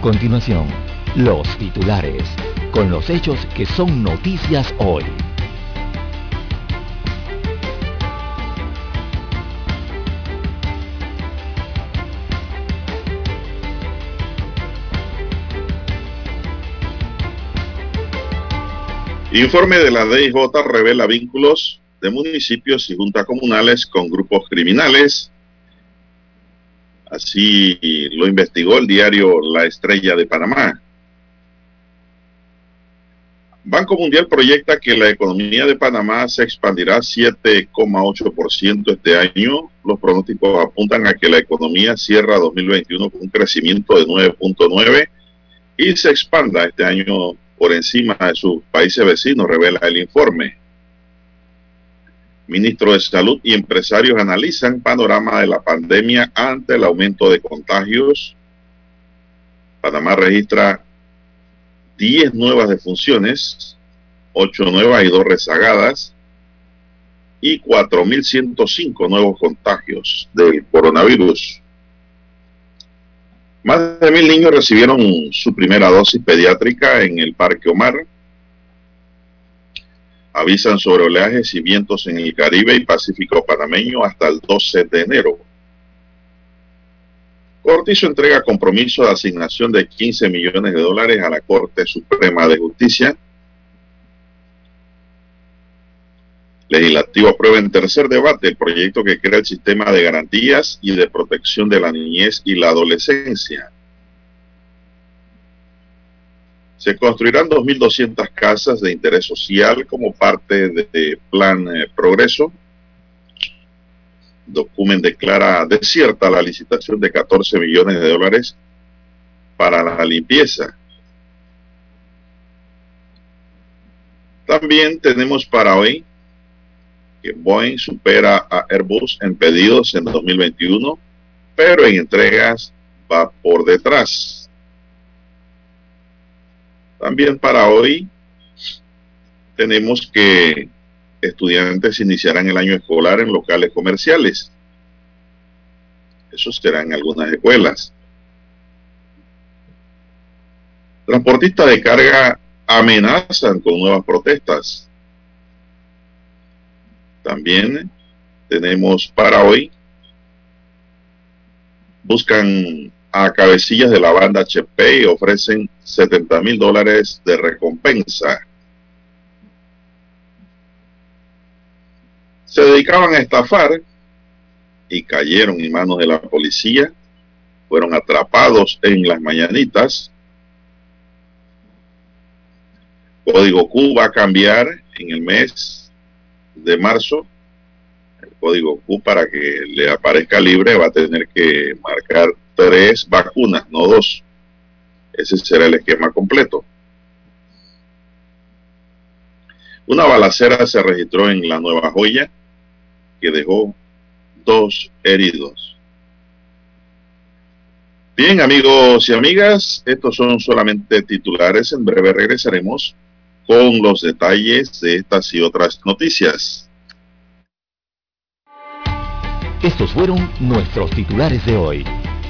A continuación, los titulares, con los hechos que son noticias hoy. Informe de la DIJ revela vínculos de municipios y juntas comunales con grupos criminales Así lo investigó el diario La Estrella de Panamá. Banco Mundial proyecta que la economía de Panamá se expandirá 7,8% este año. Los pronósticos apuntan a que la economía cierra 2021 con un crecimiento de 9.9 y se expanda este año por encima de sus países vecinos, revela el informe. Ministro de Salud y empresarios analizan panorama de la pandemia ante el aumento de contagios. Panamá registra 10 nuevas defunciones, 8 nuevas y 2 rezagadas, y 4.105 nuevos contagios del coronavirus. Más de mil niños recibieron su primera dosis pediátrica en el Parque Omar avisan sobre oleajes y vientos en el Caribe y Pacífico panameño hasta el 12 de enero. Cortizo entrega compromiso de asignación de 15 millones de dólares a la Corte Suprema de Justicia. Legislativo aprueba en tercer debate el proyecto que crea el sistema de garantías y de protección de la niñez y la adolescencia. Se construirán 2.200 casas de interés social como parte de Plan eh, Progreso. Document declara desierta la licitación de 14 millones de dólares para la limpieza. También tenemos para hoy que Boeing supera a Airbus en pedidos en 2021, pero en entregas va por detrás. También para hoy tenemos que estudiantes iniciarán el año escolar en locales comerciales. Eso será en algunas escuelas. Transportistas de carga amenazan con nuevas protestas. También tenemos para hoy, buscan a cabecillas de la banda HP y ofrecen 70 mil dólares de recompensa. Se dedicaban a estafar y cayeron en manos de la policía. Fueron atrapados en las mañanitas. Código Q va a cambiar en el mes de marzo. El código Q para que le aparezca libre va a tener que marcar tres vacunas, no dos. Ese será el esquema completo. Una balacera se registró en la Nueva Joya que dejó dos heridos. Bien, amigos y amigas, estos son solamente titulares. En breve regresaremos con los detalles de estas y otras noticias. Estos fueron nuestros titulares de hoy.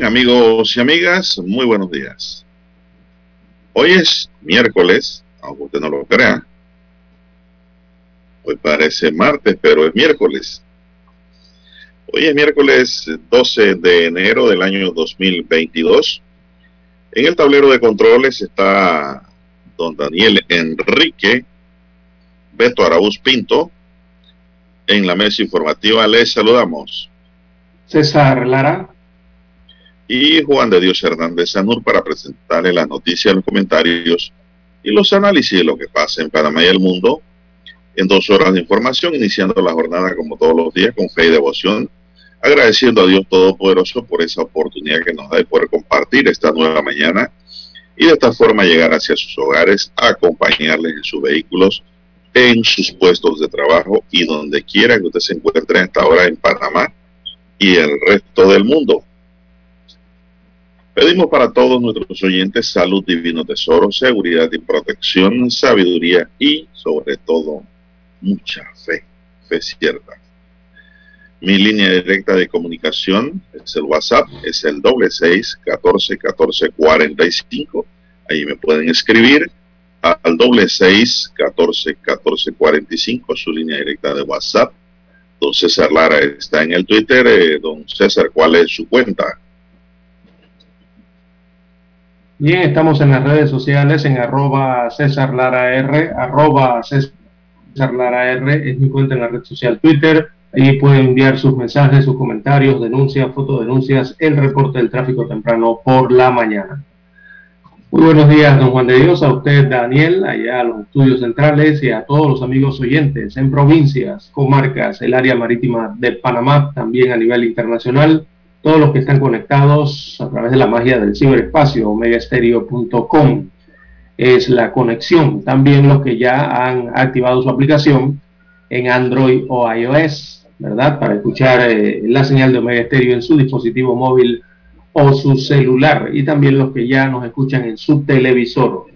Amigos y amigas, muy buenos días. Hoy es miércoles, aunque usted no lo crea. Hoy parece martes, pero es miércoles. Hoy es miércoles 12 de enero del año 2022. En el tablero de controles está don Daniel Enrique, Beto Araúz Pinto. En la mesa informativa les saludamos. César Lara y Juan de Dios Hernández Sanur para presentarle las noticias, los comentarios y los análisis de lo que pasa en Panamá y el mundo en dos horas de información, iniciando la jornada como todos los días con fe y devoción, agradeciendo a Dios Todopoderoso por esa oportunidad que nos da de poder compartir esta nueva mañana y de esta forma llegar hacia sus hogares, acompañarles en sus vehículos, en sus puestos de trabajo y donde quiera que usted se encuentre a esta hora en Panamá y el resto del mundo. Pedimos para todos nuestros oyentes salud, divino tesoro, seguridad y protección, sabiduría y, sobre todo, mucha fe, fe cierta. Mi línea directa de comunicación es el WhatsApp, es el doble seis catorce catorce cuarenta y cinco. Ahí me pueden escribir al doble seis catorce catorce cuarenta y cinco, su línea directa de WhatsApp. Don César Lara está en el Twitter. Eh, don César, ¿cuál es su cuenta? Bien, estamos en las redes sociales en arroba César Lara R, arroba César Lara R, es mi cuenta en la red social Twitter. Ahí pueden enviar sus mensajes, sus comentarios, denuncias, fotodenuncias, el reporte del tráfico temprano por la mañana. Muy buenos días, don Juan de Dios, a usted, Daniel, allá a los estudios centrales y a todos los amigos oyentes en provincias, comarcas, el área marítima de Panamá, también a nivel internacional todos los que están conectados a través de la magia del ciberespacio, omegastereo.com es la conexión. También los que ya han activado su aplicación en Android o iOS, ¿verdad? Para escuchar eh, la señal de Omega Stereo en su dispositivo móvil o su celular. Y también los que ya nos escuchan en su televisor.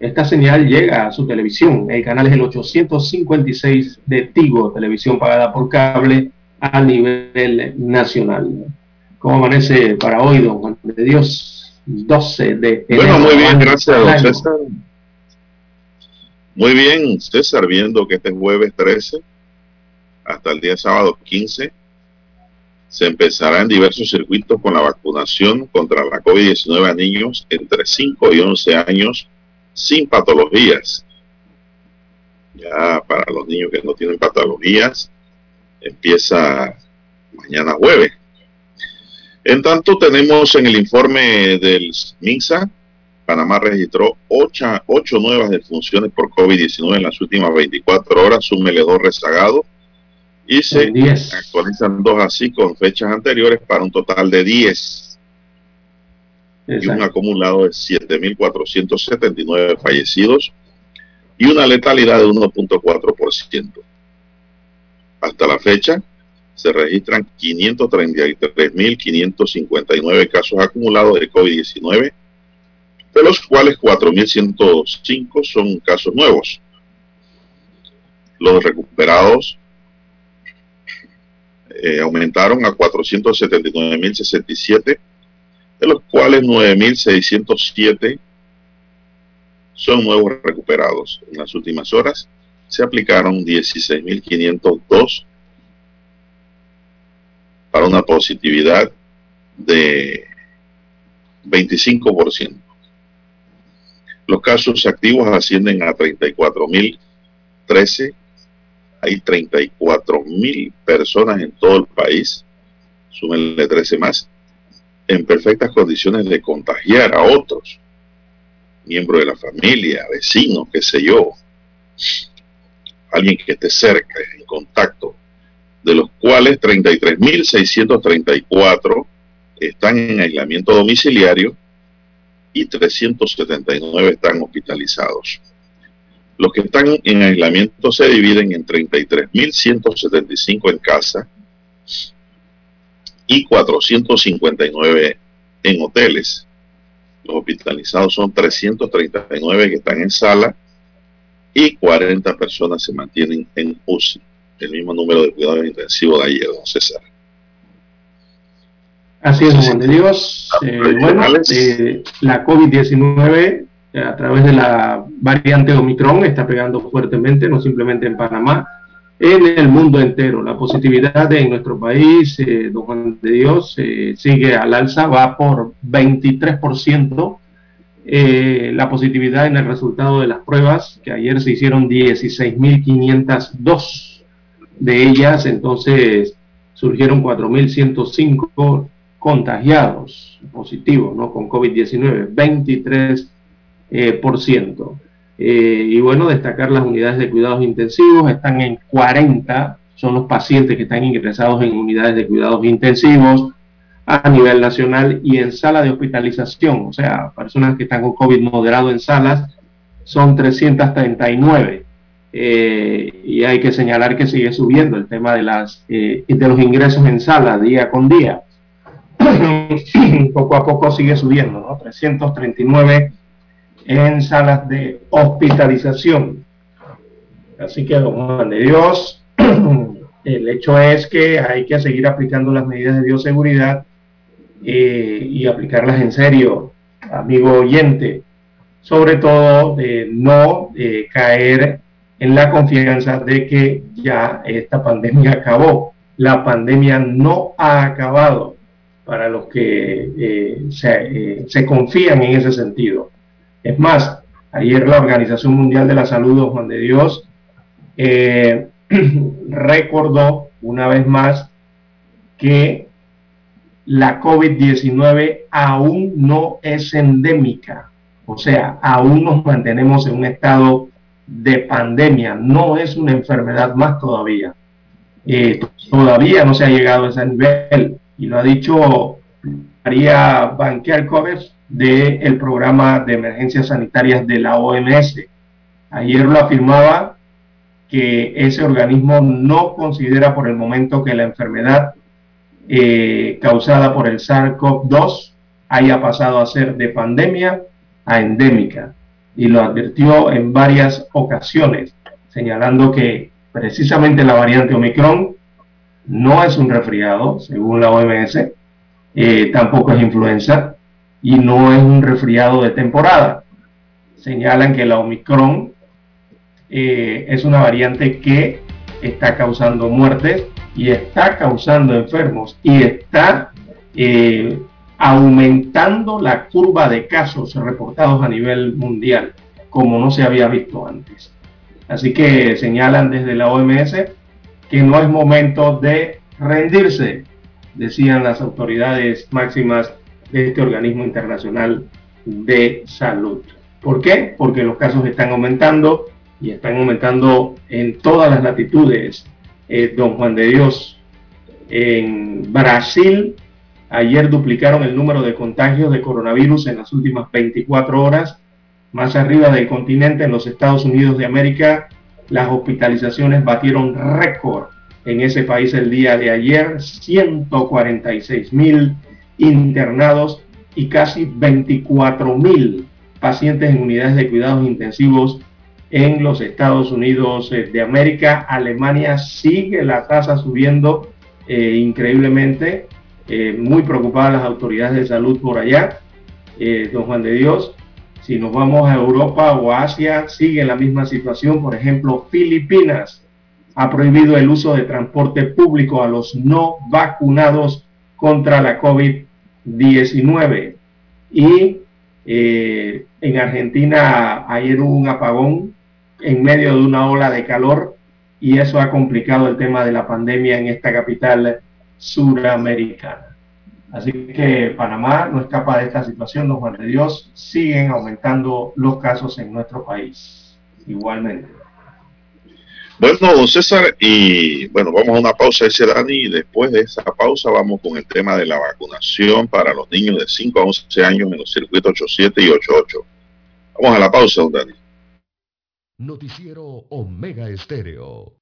Esta señal llega a su televisión. El canal es el 856 de Tigo, televisión pagada por cable a nivel nacional. ¿Cómo amanece para hoy, don Juan de Dios? 12 de enero. Bueno, muy bien, gracias, don César. Muy bien, César, viendo que este jueves 13 hasta el día sábado 15 se empezará en diversos circuitos con la vacunación contra la COVID-19 a niños entre 5 y 11 años sin patologías. Ya para los niños que no tienen patologías, empieza mañana jueves. En tanto, tenemos en el informe del MINSA, Panamá registró ocho, nuevas defunciones por COVID-19 en las últimas 24 horas, súmele dos rezagados, y se actualizan dos así con fechas anteriores para un total de 10. Y un acumulado de 7.479 fallecidos y una letalidad de 1.4%. Hasta la fecha, se registran 533.559 casos acumulados de COVID-19, de los cuales 4.105 son casos nuevos. Los recuperados eh, aumentaron a 479.067, de los cuales 9.607 son nuevos recuperados. En las últimas horas se aplicaron 16.502 para una positividad de 25%. Los casos activos ascienden a 34.013. Hay 34.000 personas en todo el país, súmenle 13 más, en perfectas condiciones de contagiar a otros, miembros de la familia, vecinos, qué sé yo, alguien que esté cerca, en contacto de los cuales 33.634 están en aislamiento domiciliario y 379 están hospitalizados. Los que están en aislamiento se dividen en 33.175 en casa y 459 en hoteles. Los hospitalizados son 339 que están en sala y 40 personas se mantienen en UCI el mismo número de cuidados intensivos de ayer, don César. Así es, Juan de Dios. Eh, bueno, eh, la COVID-19 a través de la variante Omicron está pegando fuertemente, no simplemente en Panamá, en el mundo entero. La positividad en nuestro país, eh, don Juan de Dios, eh, sigue al alza, va por 23%. Eh, la positividad en el resultado de las pruebas, que ayer se hicieron 16.502 de ellas, entonces surgieron 4.105 contagiados positivos, ¿no? Con COVID-19, 23 por ciento. Eh, y bueno, destacar las unidades de cuidados intensivos, están en 40, son los pacientes que están ingresados en unidades de cuidados intensivos a nivel nacional y en sala de hospitalización, o sea, personas que están con COVID moderado en salas, son 339. Eh, y hay que señalar que sigue subiendo el tema de, las, eh, de los ingresos en sala día con día. poco a poco sigue subiendo, ¿no? 339 en salas de hospitalización. Así que, don Juan de Dios, el hecho es que hay que seguir aplicando las medidas de bioseguridad eh, y aplicarlas en serio, amigo oyente, sobre todo no eh, caer en la confianza de que ya esta pandemia acabó. La pandemia no ha acabado para los que eh, se, se confían en ese sentido. Es más, ayer la Organización Mundial de la Salud, Juan de Dios, eh, recordó una vez más que la COVID-19 aún no es endémica, o sea, aún nos mantenemos en un estado de pandemia, no es una enfermedad más todavía. Eh, todavía no se ha llegado a ese nivel, y lo ha dicho María Banquer Covers, del programa de emergencias sanitarias de la OMS. Ayer lo afirmaba que ese organismo no considera por el momento que la enfermedad eh, causada por el SARS-CoV-2 haya pasado a ser de pandemia a endémica y lo advirtió en varias ocasiones, señalando que precisamente la variante Omicron no es un resfriado, según la OMS, eh, tampoco es influenza, y no es un resfriado de temporada. Señalan que la Omicron eh, es una variante que está causando muertes y está causando enfermos y está eh, aumentando la curva de casos reportados a nivel mundial, como no se había visto antes. Así que señalan desde la OMS que no es momento de rendirse, decían las autoridades máximas de este organismo internacional de salud. ¿Por qué? Porque los casos están aumentando y están aumentando en todas las latitudes. Eh, don Juan de Dios, en Brasil, ayer duplicaron el número de contagios de coronavirus en las últimas 24 horas. Más arriba del continente, en los Estados Unidos de América, las hospitalizaciones batieron récord en ese país el día de ayer, 146 mil internados y casi 24 mil pacientes en unidades de cuidados intensivos en los Estados Unidos eh, de América. Alemania sigue la tasa subiendo eh, increíblemente. Eh, muy preocupadas las autoridades de salud por allá. don Juan de Dios, si nos vamos a Europa o a Asia, sigue la misma situación. Por ejemplo, Filipinas ha prohibido el uso de transporte público a los no vacunados contra la COVID-19. Y eh, en Argentina ayer hubo un apagón en medio de una ola de calor y eso ha complicado el tema de la pandemia en esta capital suramericana. Así que Panamá no escapa de esta situación, don Juan de Dios, siguen aumentando los casos en nuestro país igualmente. Bueno, César, y bueno, vamos a una pausa, ese Dani, y después de esa pausa vamos con el tema de la vacunación para los niños de 5 a 11 años en los circuitos 87 y 88. Vamos a la pausa, don Dani. Noticiero Omega Estéreo.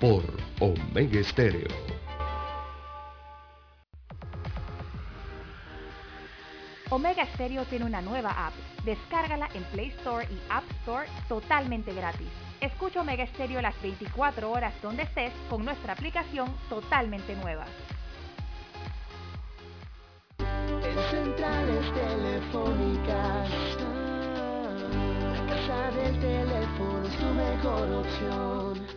por Omega Estéreo. Omega Stereo tiene una nueva app. Descárgala en Play Store y App Store totalmente gratis. Escucha Omega Stereo las 24 horas donde estés con nuestra aplicación totalmente nueva. En centrales telefónicas, la casa del teléfono es tu mejor opción.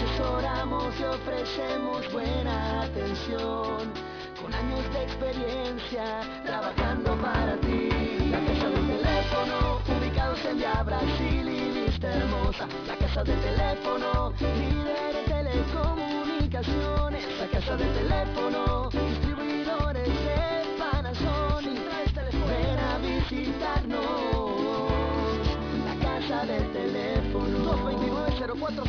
Asesoramos y ofrecemos buena atención, con años de experiencia trabajando para ti. La casa del teléfono, ubicados en Via Brasil y Vista Hermosa. La casa del teléfono, líder en telecomunicaciones. La casa del teléfono,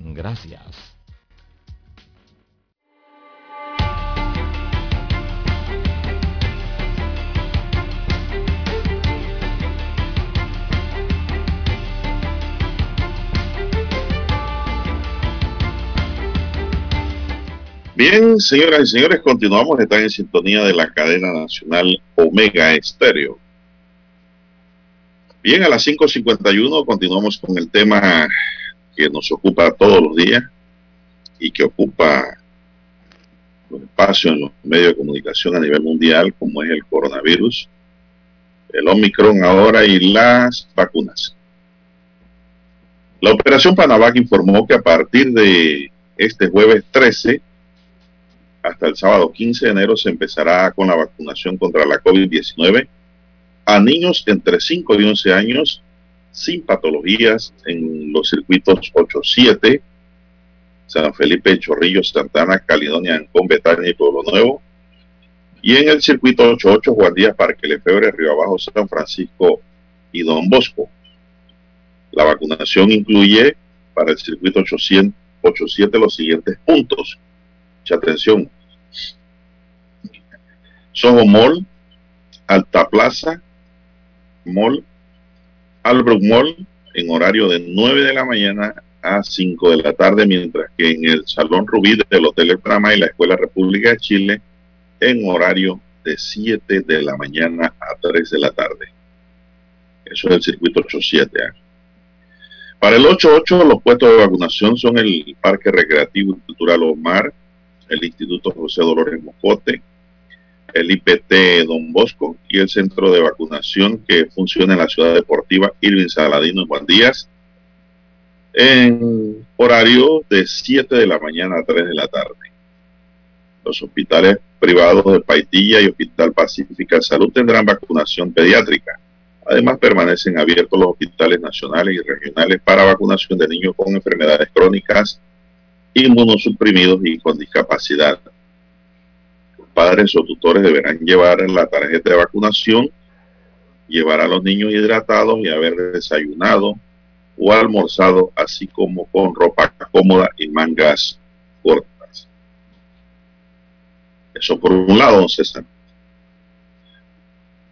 Gracias. Bien, señoras y señores, continuamos. Están en sintonía de la cadena nacional Omega Estéreo. Bien, a las 5.51 continuamos con el tema que nos ocupa todos los días y que ocupa los espacios en los medios de comunicación a nivel mundial, como es el coronavirus, el Omicron ahora y las vacunas. La Operación Panavac informó que a partir de este jueves 13 hasta el sábado 15 de enero se empezará con la vacunación contra la COVID-19 a niños entre 5 y 11 años sin patologías en los circuitos 8-7, San Felipe, Chorrillo, Santana, Caledonia, Ancón, Betania y Pueblo Nuevo. Y en el circuito 88, Juan Díaz, Parque Lefebre, Río Abajo, San Francisco y Don Bosco. La vacunación incluye para el circuito 800, 87 los siguientes puntos. Mucha atención. Soho Mall, Alta Plaza, Mall, Albrook Mall, en horario de 9 de la mañana a 5 de la tarde, mientras que en el Salón Rubí del Hotel El Prama y la Escuela República de Chile, en horario de 7 de la mañana a 3 de la tarde. Eso es el circuito 87. ¿eh? Para el 88, los puestos de vacunación son el Parque Recreativo y Cultural Omar, el Instituto José Dolores Mocote, el IPT Don Bosco y el centro de vacunación que funciona en la ciudad deportiva Irving Saladino en Juan Díaz en horario de 7 de la mañana a 3 de la tarde. Los hospitales privados de Paitilla y Hospital Pacífica Salud tendrán vacunación pediátrica. Además, permanecen abiertos los hospitales nacionales y regionales para vacunación de niños con enfermedades crónicas, inmunosuprimidos y con discapacidad padres o tutores deberán llevar la tarjeta de vacunación, llevar a los niños hidratados y haber desayunado o almorzado, así como con ropa cómoda y mangas cortas. Eso por un lado, César.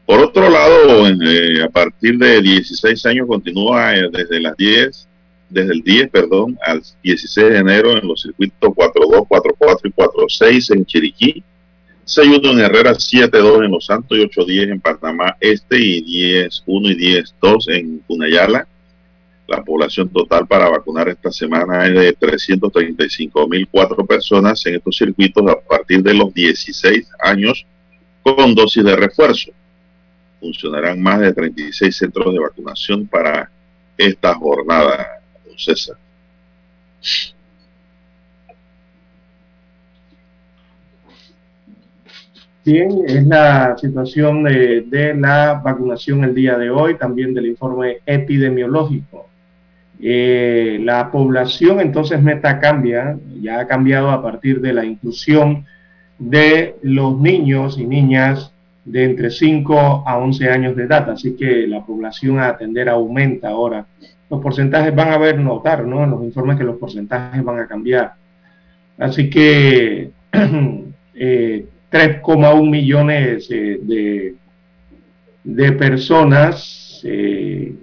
Por otro lado, eh, a partir de 16 años continúa eh, desde las 10, desde el 10, perdón, al 16 de enero en los circuitos 42, 44 y 46 en Chiriquí, 6-1 en Herrera, 7-2 en Los Santos y 8-10 en Panamá Este y 10-1 y 10-2 en Cunayala. La población total para vacunar esta semana es de 335.004 personas en estos circuitos a partir de los 16 años con dosis de refuerzo. Funcionarán más de 36 centros de vacunación para esta jornada, don César. Bien, es la situación de, de, la vacunación el día de hoy, también del informe epidemiológico. Eh, la población entonces meta cambia, ya ha cambiado a partir de la inclusión de los niños y niñas de entre 5 a 11 años de edad, así que la población a atender aumenta ahora. Los porcentajes van a ver notar, ¿no? En los informes que los porcentajes van a cambiar. Así que eh, 3,1 millones eh, de, de, personas eh,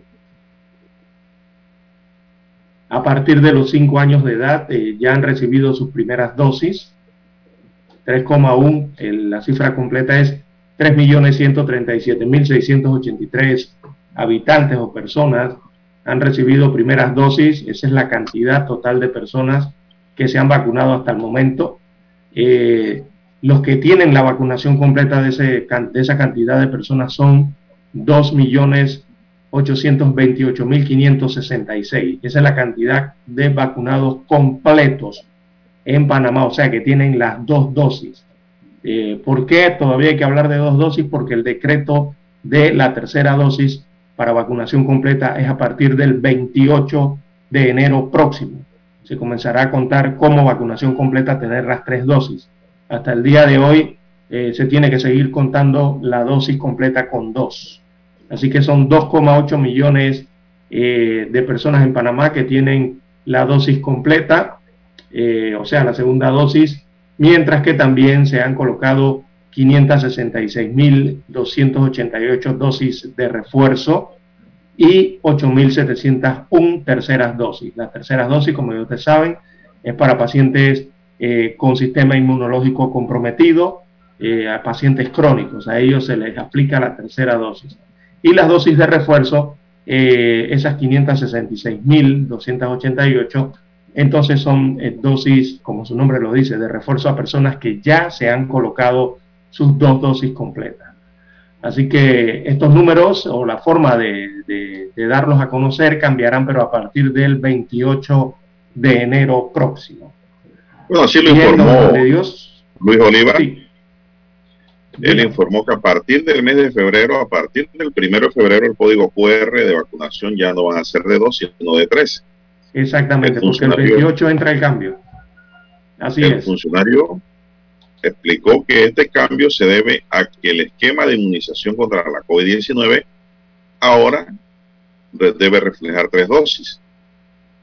a partir de los 5 años de edad eh, ya han recibido sus primeras dosis. 3,1, la cifra completa es 3.137.683 habitantes o personas han recibido primeras dosis. Esa es la cantidad total de personas que se han vacunado hasta el momento. Los que tienen la vacunación completa de, ese, de esa cantidad de personas son 2.828.566. Esa es la cantidad de vacunados completos en Panamá, o sea que tienen las dos dosis. Eh, ¿Por qué todavía hay que hablar de dos dosis? Porque el decreto de la tercera dosis para vacunación completa es a partir del 28 de enero próximo. Se comenzará a contar como vacunación completa tener las tres dosis. Hasta el día de hoy eh, se tiene que seguir contando la dosis completa con dos. Así que son 2,8 millones eh, de personas en Panamá que tienen la dosis completa, eh, o sea, la segunda dosis, mientras que también se han colocado 566.288 dosis de refuerzo y 8.701 terceras dosis. Las terceras dosis, como ustedes saben, es para pacientes eh, con sistema inmunológico comprometido, eh, a pacientes crónicos. A ellos se les aplica la tercera dosis. Y las dosis de refuerzo, eh, esas 566.288, entonces son eh, dosis, como su nombre lo dice, de refuerzo a personas que ya se han colocado sus dos dosis completas. Así que estos números o la forma de, de, de, darlos a conocer cambiarán, pero a partir del 28 de enero próximo. Bueno, así lo informó Dios, Luis Oliva. Sí. Él informó que a partir del mes de febrero, a partir del primero de febrero, el código QR de vacunación ya no van a ser de dos, sino de tres. Exactamente, el porque el 28 entra el cambio. Así el es. El funcionario explicó que este cambio se debe a que el esquema de inmunización contra la COVID-19 ahora debe reflejar tres dosis.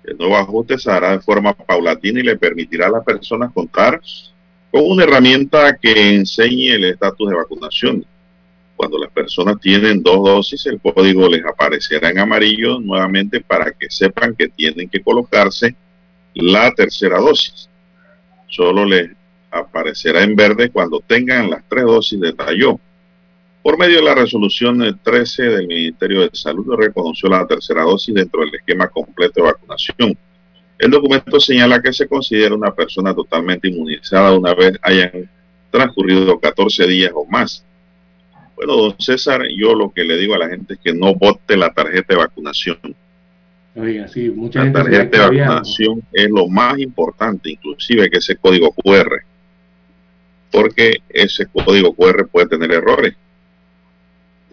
El nuevo ajuste se hará de forma paulatina y le permitirá a las personas contar con una herramienta que enseñe el estatus de vacunación. Cuando las personas tienen dos dosis, el código les aparecerá en amarillo nuevamente para que sepan que tienen que colocarse la tercera dosis. Solo les aparecerá en verde cuando tengan las tres dosis, detalló. Por medio de la resolución 13 del Ministerio de Salud, reconoció la tercera dosis dentro del esquema completo de vacunación. El documento señala que se considera una persona totalmente inmunizada una vez hayan transcurrido 14 días o más. Bueno, don César, yo lo que le digo a la gente es que no vote la tarjeta de vacunación. Oiga, sí, mucha la gente tarjeta de vacunación es lo más importante, inclusive que ese código QR, porque ese código QR puede tener errores.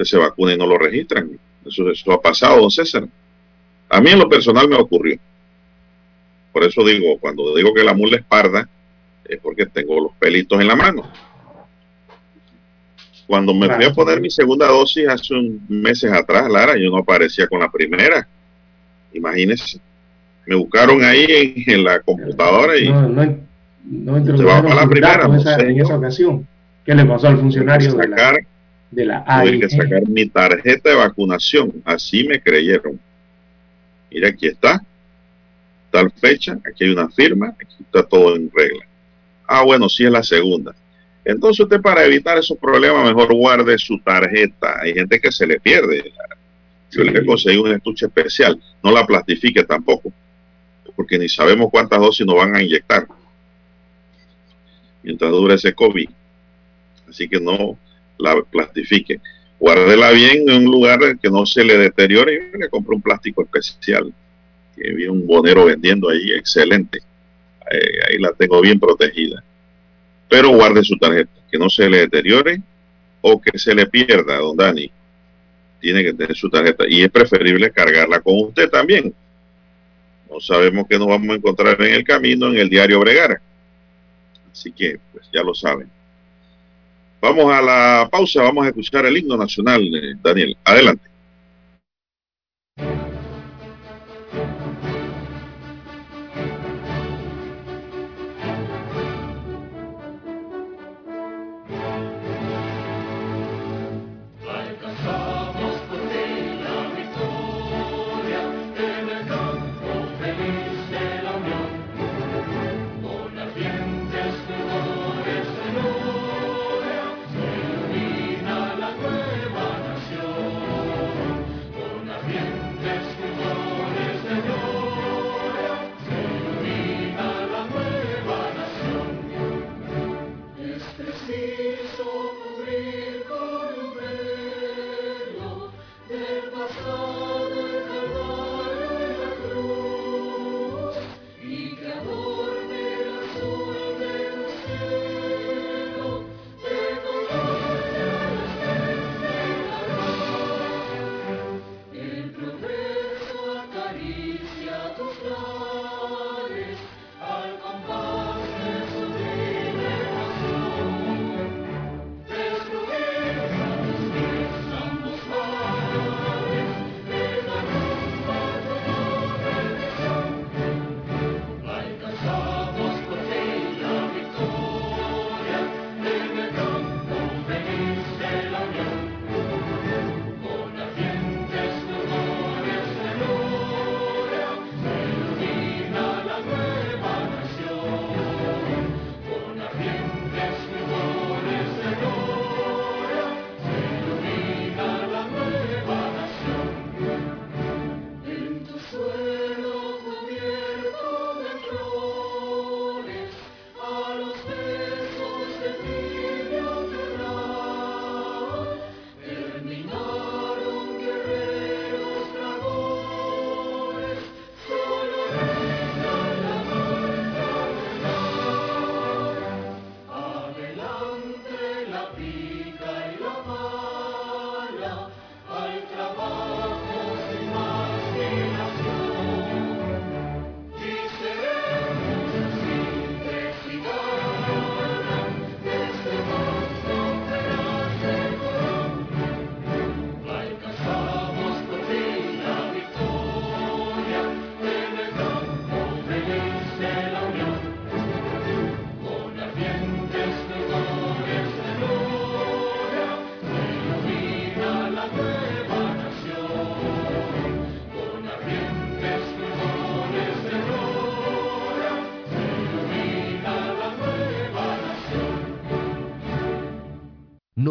Se vacuna y no lo registran. Eso, eso ha pasado, don César. A mí en lo personal me ocurrió. Por eso digo, cuando digo que la mula es parda, es porque tengo los pelitos en la mano. Cuando me fui a poner mi segunda dosis hace un meses atrás, Lara, yo no aparecía con la primera. Imagínense. Me buscaron ahí en, en la computadora y no, no, no se va para la primera. No esa, en esa ocasión. ¿Qué le pasó al funcionario sacar, de la, de la Tuve que sacar mi tarjeta de vacunación. Así me creyeron. Mira, aquí está tal fecha, aquí hay una firma, aquí está todo en regla. Ah, bueno, sí es la segunda. Entonces usted para evitar esos problemas mejor guarde su tarjeta. Hay gente que se le pierde. Yo sí. le conseguí un estuche especial. No la plastifique tampoco, porque ni sabemos cuántas dosis nos van a inyectar mientras dure ese COVID. Así que no la plastifique. Guárdela bien en un lugar que no se le deteriore y le compre un plástico especial que vi un bonero vendiendo ahí, excelente. Eh, ahí la tengo bien protegida. pero guarde su tarjeta, que no se le deteriore o que se le pierda, don Dani. Tiene que tener su tarjeta y es preferible cargarla con usted también. No sabemos qué nos vamos a encontrar en el camino en el diario Bregar. Así que, pues ya lo saben. Vamos a la pausa, vamos a escuchar el himno nacional, eh, Daniel. Adelante.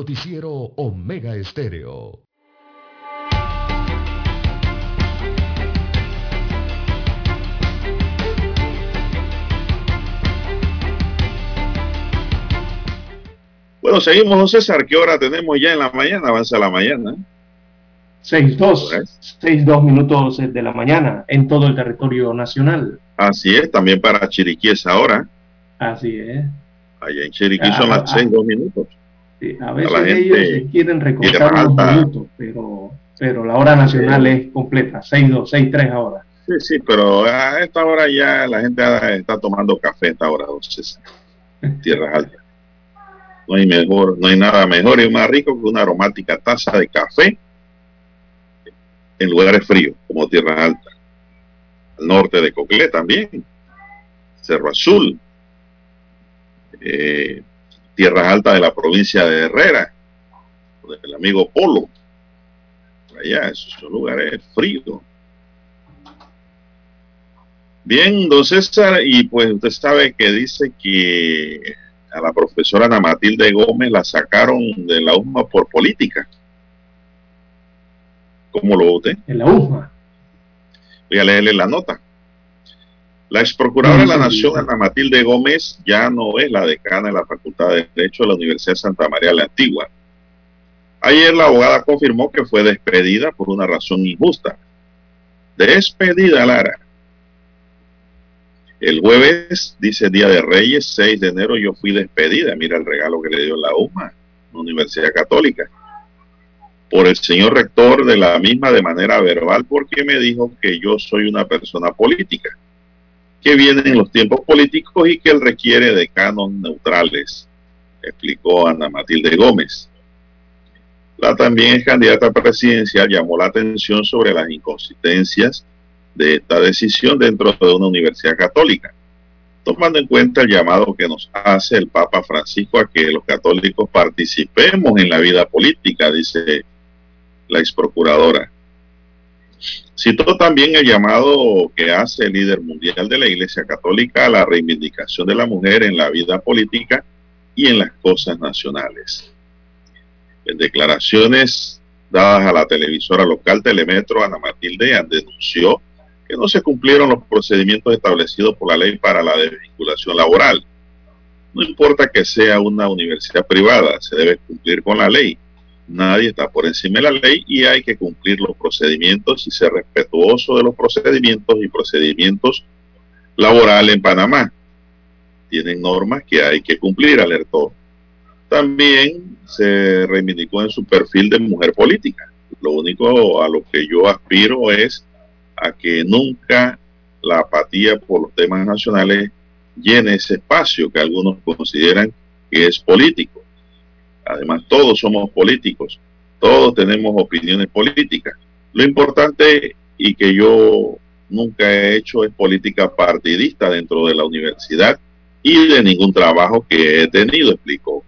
Noticiero Omega Estéreo. Bueno, seguimos, don César. ¿Qué hora tenemos ya en la mañana? Avanza la mañana. 6-2, 6-2 minutos de la mañana en todo el territorio nacional. Así es, también para Chiriquí es ahora. Así es. Allá en Chiriquí son las 6-2 minutos. A veces ellos quieren recortar unos minutos, pero, pero la hora nacional es completa, 6-2, 6-3 ahora. Sí, sí, pero a esta hora ya la gente está tomando café a esta hora, don César. Tierras altas. No hay mejor, no hay nada mejor y más rico que una aromática taza de café en lugares fríos, como Tierra Alta. Al norte de Coclé también. Cerro Azul. Eh, Tierras Altas de la provincia de Herrera. El amigo Polo. Allá, esos son lugares fríos. Bien, don César, y pues usted sabe que dice que a la profesora Ana Matilde Gómez la sacaron de la UMA por política. ¿Cómo lo voté? En la UMA. Voy a leerle la nota. La ex procuradora de la Nación, Ana Matilde Gómez, ya no es la decana de la Facultad de Derecho de la Universidad de Santa María la Antigua. Ayer la abogada confirmó que fue despedida por una razón injusta. Despedida, Lara. El jueves, dice Día de Reyes, 6 de enero, yo fui despedida. Mira el regalo que le dio la UMA, la Universidad Católica, por el señor rector de la misma de manera verbal, porque me dijo que yo soy una persona política, que vienen los tiempos políticos y que él requiere de canos neutrales, explicó Ana Matilde Gómez. La también candidata presidencial llamó la atención sobre las inconsistencias de esta decisión dentro de una universidad católica, tomando en cuenta el llamado que nos hace el Papa Francisco a que los católicos participemos en la vida política, dice la ex procuradora. Citó también el llamado que hace el líder mundial de la Iglesia Católica a la reivindicación de la mujer en la vida política y en las cosas nacionales. En declaraciones dadas a la televisora local Telemetro, Ana Matilde denunció que no se cumplieron los procedimientos establecidos por la ley para la desvinculación laboral. No importa que sea una universidad privada, se debe cumplir con la ley. Nadie está por encima de la ley y hay que cumplir los procedimientos y ser respetuoso de los procedimientos y procedimientos laborales en Panamá. Tienen normas que hay que cumplir, alertó. También se reivindicó en su perfil de mujer política. Lo único a lo que yo aspiro es a que nunca la apatía por los temas nacionales llene ese espacio que algunos consideran que es político. Además, todos somos políticos, todos tenemos opiniones políticas. Lo importante y que yo nunca he hecho es política partidista dentro de la universidad y de ningún trabajo que he tenido, explicó.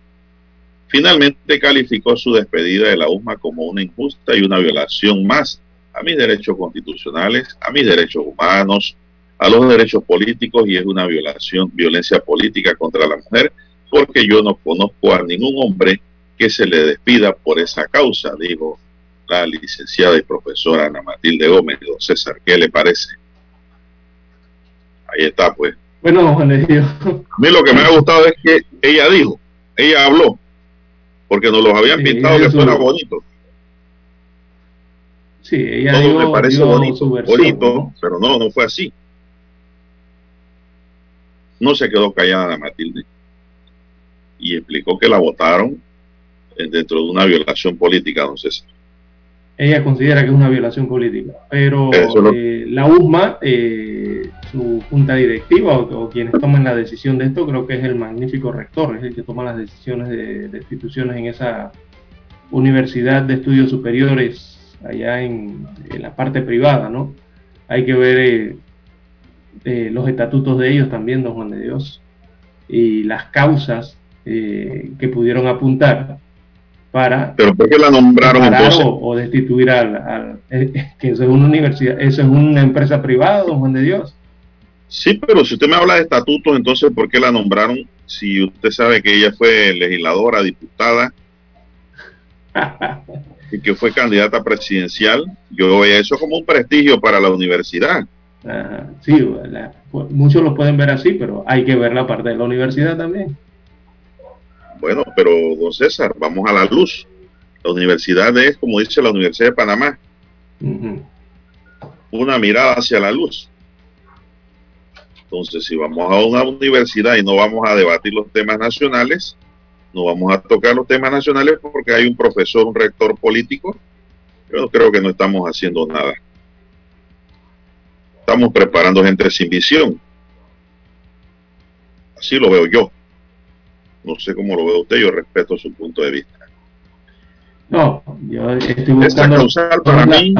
Finalmente calificó su despedida de la UMA como una injusta y una violación más a mis derechos constitucionales, a mis derechos humanos, a los derechos políticos y es una violación, violencia política contra la mujer, porque yo no conozco a ningún hombre que se le despida por esa causa, dijo la licenciada y profesora Ana Matilde Gómez. Don César, ¿qué le parece? Ahí está, pues. Bueno, Juan A mí lo que me ha gustado es que ella dijo, ella habló, porque nos los habían pintado que fuera bonito. Sí, ella Todo me parece bonito, bonito pero no, no fue así. No se quedó callada Matilde y explicó que la votaron dentro de una violación política, don César. Ella considera que es una violación política, pero eh, la USMA, eh, su junta directiva o, quienes toman la decisión de esto, creo que es el magnífico rector, es el que toma las decisiones de, instituciones en esa universidad de estudios superiores allá en, la parte privada, ¿no? Hay que ver eh, los estatutos de ellos también, don Juan de Dios, y las causas que pudieron apuntar para pero la nombraron entonces. o, destituir al, eh, que eso es una universidad eso es una empresa privada don Juan de Dios. Sí pero si usted me habla de estatutos entonces por qué la nombraron si usted sabe que ella fue legisladora diputada y que fue candidata presidencial yo veía eso como un prestigio para la universidad. Sí muchos lo pueden ver así pero hay que ver la parte de la universidad también bueno, pero don César, vamos a la luz. La universidad es, como dice la Universidad de Panamá, una mirada hacia la luz. Entonces, si vamos a una universidad y no vamos a debatir los temas nacionales, no vamos a tocar los temas nacionales porque hay un profesor, un rector político, yo creo que no estamos haciendo nada. Estamos preparando gente sin visión. Así lo veo yo. No sé cómo lo ve usted, yo respeto su punto de vista. No, yo estoy buscando causal para mí.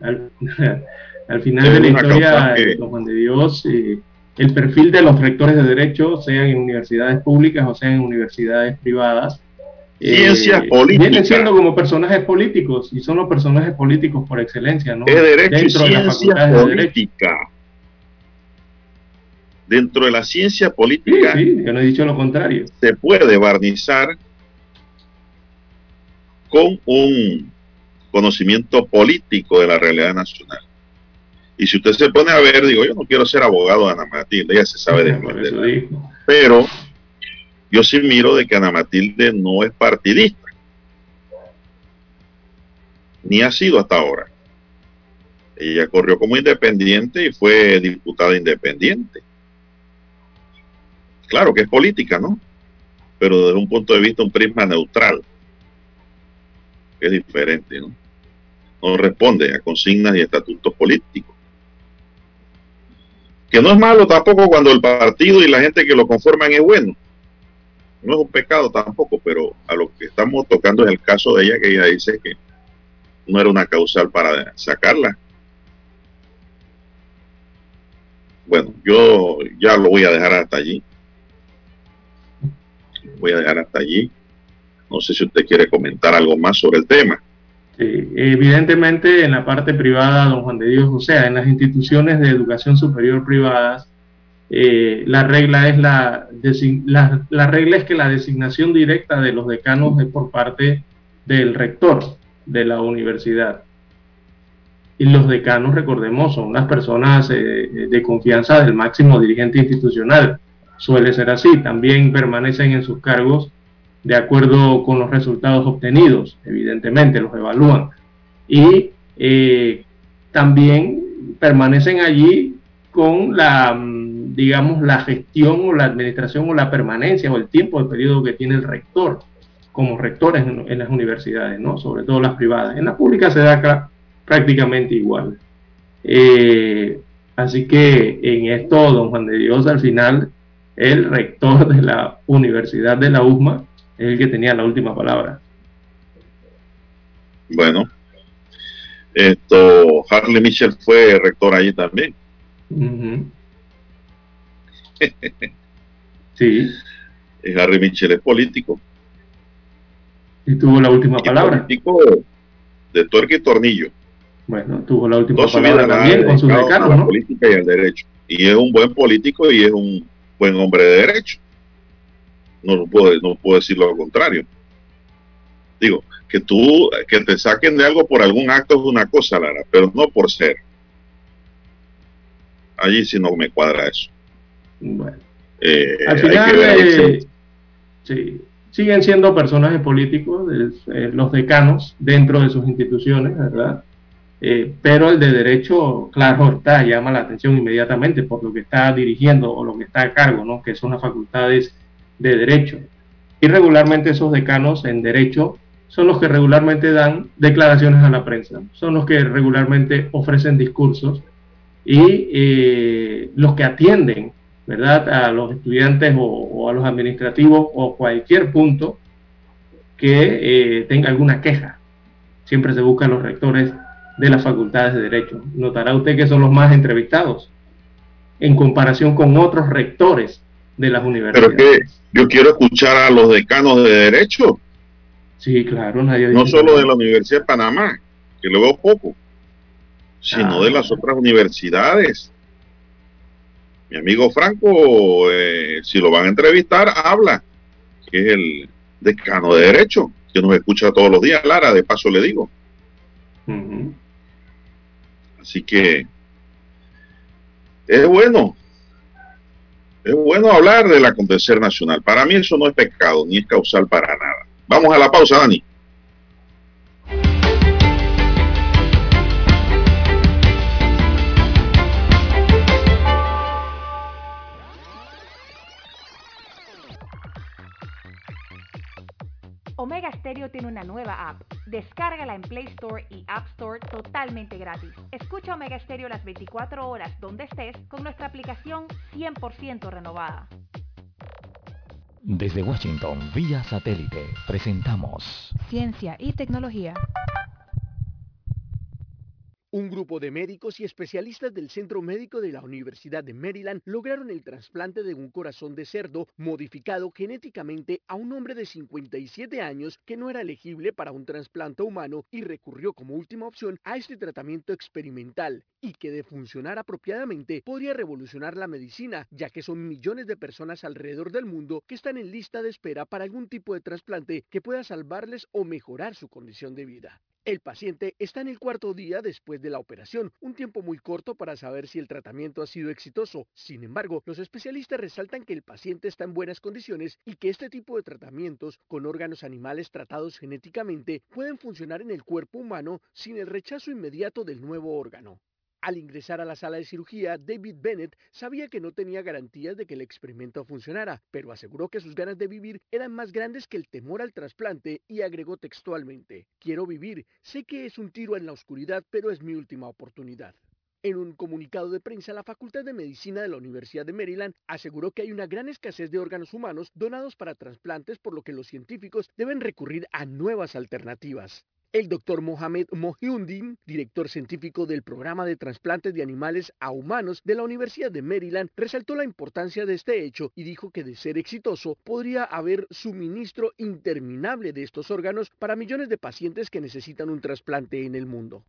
Al, final de la historia, don Juan de Dios, eh, el perfil de los rectores de derecho, sean en universidades públicas o sean en universidades privadas, eh, ciencias políticas. Vienen siendo como personajes políticos y son los personajes políticos por excelencia, ¿no? Derecho Dentro y ciencia política dentro de la ciencia política. Sí, yo no he dicho lo contrario. Se puede barnizar con un conocimiento político de la realidad nacional. Y si usted se pone a ver, digo, yo no quiero ser abogado de Ana Matilde, ella se sabe de Pero yo sí miro de que Ana Matilde no es partidista. Ni ha sido hasta ahora. Ella corrió como independiente y fue diputada independiente Claro que es política, ¿no? Pero desde un punto de vista, un prisma neutral. Es diferente, ¿no? No responde a consignas y estatutos políticos. Que no es malo tampoco cuando el partido y la gente que lo conforman es bueno. No es un pecado tampoco, pero a lo que estamos tocando es el caso de ella, que ella dice que no era una causal para sacarla. Bueno, yo ya lo voy a dejar hasta allí. Voy a dejar hasta allí. No sé si usted quiere comentar algo más sobre el tema. evidentemente en la parte privada, don Juan de Dios, o sea, en las instituciones de educación superior privadas, eh, la regla es la, es que la designación directa de los decanos es por parte del rector de la universidad. Y los decanos, recordemos, son las personas eh, de confianza del máximo dirigente institucional. Suele ser así. También permanecen en sus cargos de acuerdo con los resultados obtenidos. Evidentemente, los evalúan. Y eh, también permanecen allí con la, mm, digamos, la gestión o la administración o la permanencia o el tiempo de periodo que tiene el rector como rectores en, las universidades, ¿no? sobre todo las privadas. En la pública se da prácticamente igual. Eh, así que en esto, don Juan de Dios, al final, el rector de la Universidad de la USMA es el que tenía la última palabra. Bueno, esto, Harley Mitchell fue rector allí también. sí. Harry Mitchell es político. Y tuvo la última palabra. Político de tuerca y tornillo. Bueno, tuvo la última palabra también con sus decanos, ¿no? política y el derecho. Y es un buen político y es un buen hombre de derecho. No puedo, no puedo decir lo contrario. Digo, que tú, que te saquen de algo por algún acto es una cosa, Lara, pero no por ser. Allí sí no me cuadra eso. Bueno. Eh, Al final, eh, sí, siguen siendo personajes políticos, eh, los decanos dentro de sus instituciones, ¿verdad? Eh, pero el de derecho, claro, está, llama la atención inmediatamente por lo que está dirigiendo o lo que está a cargo, ¿no? que son las facultades de derecho. Y regularmente esos decanos en derecho son los que regularmente dan declaraciones a la prensa, son los que regularmente ofrecen discursos y eh, los que atienden, ¿verdad?, a los estudiantes o, a los administrativos o cualquier punto que eh, tenga alguna queja. Siempre se buscan los rectores de las facultades de Derecho. Notará usted que son los más entrevistados en comparación con otros rectores de las universidades. Pero que yo quiero escuchar a los decanos de Derecho. Sí, claro, nadie No solo de la Universidad de Panamá, que lo veo poco, sino de las otras universidades. Mi amigo Franco, eh, si lo van a entrevistar, habla, que es el decano de Derecho, que nos escucha todos los días, Lara, de paso le digo. Así que es bueno, es bueno hablar del acontecer nacional. Para mí eso no es pecado, ni es causal para nada. Vamos a la pausa, Dani. Tiene una nueva app. Descárgala en Play Store y App Store totalmente gratis. Escucha Omega Stereo las 24 horas donde estés con nuestra aplicación 100% renovada. Desde Washington, vía satélite, presentamos Ciencia y Tecnología. Un grupo de médicos y especialistas del Centro Médico de la Universidad de Maryland lograron el trasplante de un corazón de cerdo modificado genéticamente a un hombre de 57 años que no era elegible para un trasplante humano y recurrió como última opción a este tratamiento experimental y que de funcionar apropiadamente podría revolucionar la medicina, ya que son millones de personas alrededor del mundo que están en lista de espera para algún tipo de trasplante que pueda salvarles o mejorar su condición de vida. El paciente está en el cuarto día después de la operación, un tiempo muy corto para saber si el tratamiento ha sido exitoso. Sin embargo, los especialistas resaltan que el paciente está en buenas condiciones y que este tipo de tratamientos con órganos animales tratados genéticamente pueden funcionar en el cuerpo humano sin el rechazo inmediato del nuevo órgano. Al ingresar a la sala de cirugía, David Bennett sabía que no tenía garantías de que el experimento funcionara, pero aseguró que sus ganas de vivir eran más grandes que el temor al trasplante y agregó textualmente, quiero vivir, sé que es un tiro en la oscuridad, pero es mi última oportunidad. En un comunicado de prensa, la Facultad de Medicina de la Universidad de Maryland aseguró que hay una gran escasez de órganos humanos donados para trasplantes, por lo que los científicos deben recurrir a nuevas alternativas. El doctor Mohamed Mohyundin, director científico del programa de trasplantes de animales a humanos de la Universidad de Maryland, resaltó la importancia de este hecho y dijo que de ser exitoso podría haber suministro interminable de estos órganos para millones de pacientes que necesitan un trasplante en el mundo.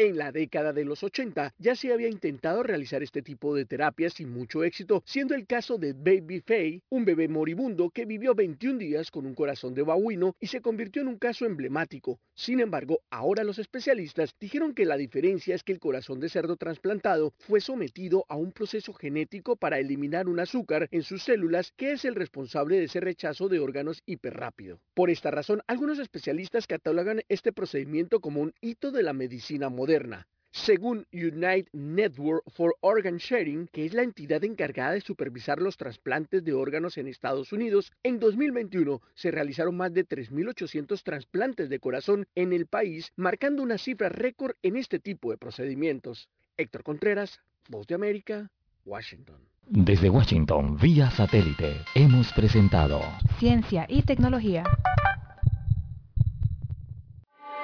En la década de los 80 ya se había intentado realizar este tipo de terapias sin mucho éxito, siendo el caso de Baby Faye, un bebé moribundo que vivió 21 días con un corazón de babuino y se convirtió en un caso emblemático. Sin embargo, ahora los especialistas dijeron que la diferencia es que el corazón de cerdo trasplantado fue sometido a un proceso genético para eliminar un azúcar en sus células que es el responsable de ese rechazo de órganos hiperrápido. Por esta razón, algunos especialistas catalogan este procedimiento como un hito de la medicina moderna según United Network for Organ Sharing, que es la entidad encargada de supervisar los trasplantes de órganos en Estados Unidos, en 2021 se realizaron más de 3.800 trasplantes de corazón en el país, marcando una cifra récord en este tipo de procedimientos. Héctor Contreras, Voz de América, Washington. Desde Washington, vía satélite, hemos presentado Ciencia y tecnología.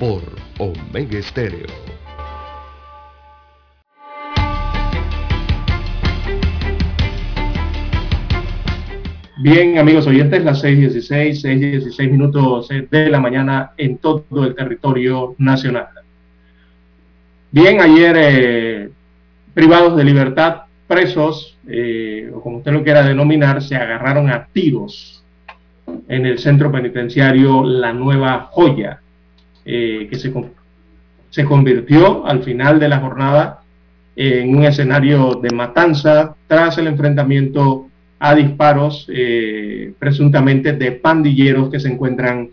por Omega Estéreo. Bien, amigos oyentes, las 6.16, 6.16 minutos de la mañana en todo el territorio nacional. Bien, ayer eh, privados de libertad, presos, eh, o como usted lo quiera denominar, se agarraron a tiros en el centro penitenciario La Nueva Joya, eh, que se, se convirtió al final de la jornada en un escenario de matanza tras el enfrentamiento a disparos eh, presuntamente de pandilleros que se encuentran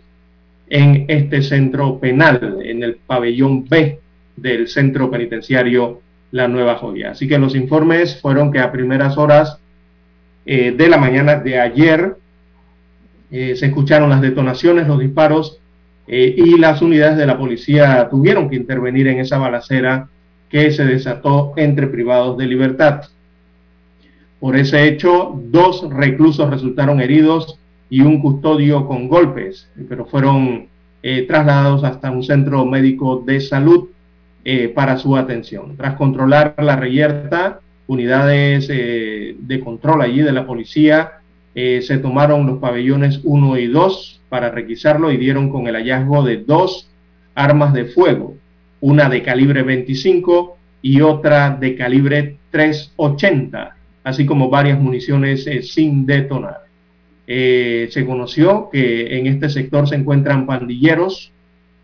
en este centro penal, en el pabellón B del centro penitenciario La Nueva Joya. Así que los informes fueron que a primeras horas eh, de la mañana de ayer se escucharon las detonaciones, los disparos eh, y las unidades de la policía tuvieron que intervenir en esa balacera que se desató entre privados de libertad. Por ese hecho, dos reclusos resultaron heridos y un custodio con golpes, pero fueron eh, trasladados hasta un centro médico de salud eh, para su atención. Tras controlar la reyerta, unidades de control allí de la policía se tomaron los pabellones 1 y 2 para requisarlo y dieron con el hallazgo de dos armas de fuego, una de calibre 25 y otra de calibre 380, así como varias municiones eh, sin detonar. Eh, se conoció que en este sector se encuentran pandilleros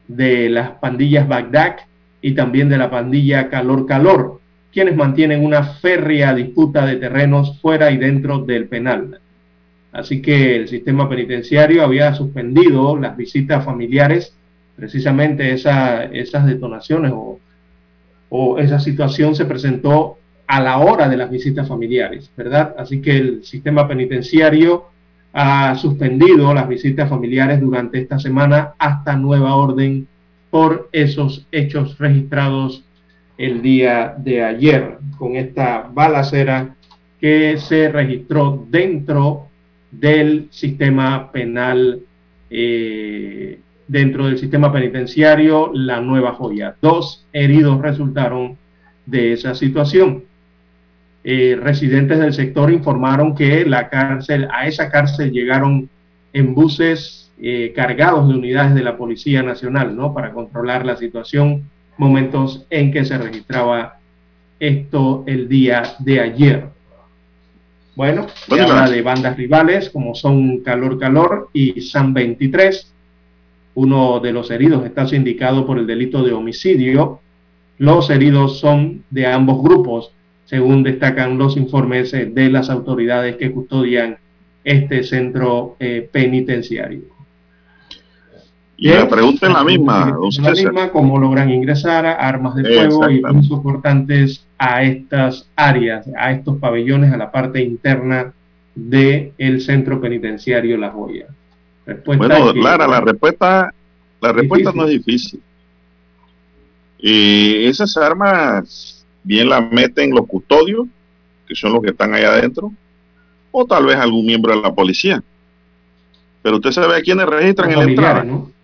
de las pandillas Bagdad y también de la pandilla Calor Calor, quienes mantienen una férrea disputa de terrenos fuera y dentro del penal. Así que el sistema penitenciario había suspendido las visitas familiares, precisamente esas detonaciones o, o esa situación se presentó a la hora de las visitas familiares, ¿verdad? Así que el sistema penitenciario ha suspendido las visitas familiares durante esta semana hasta nueva orden por esos hechos registrados el día de ayer con esta balacera que se registró dentro del sistema penal, eh, dentro del sistema penitenciario, la nueva joya. Dos heridos resultaron de esa situación. Eh, residentes del sector informaron que la cárcel, a esa cárcel llegaron en buses eh, cargados de unidades de la Policía Nacional, ¿no? Para controlar la situación, momentos en que se registraba esto el día de ayer. Bueno, habla de bandas rivales como son Calor Calor y San 23. Uno de los heridos está sindicado por el delito de homicidio. Los heridos son de ambos grupos, según destacan los informes eh, de las autoridades que custodian este centro eh, penitenciario. Y la pregunta es la misma, don La misma, cómo logran ingresar a armas de fuego y usos cortantes a estas áreas, a estos pabellones, a la parte interna del el centro penitenciario La Joya. bueno, Clara, la respuesta, la respuesta no es difícil. Y esas armas bien las meten los custodios, que son los que están ahí adentro, o tal vez algún miembro de la policía. Pero usted sabe a quiénes registran en la entrada. ¿no?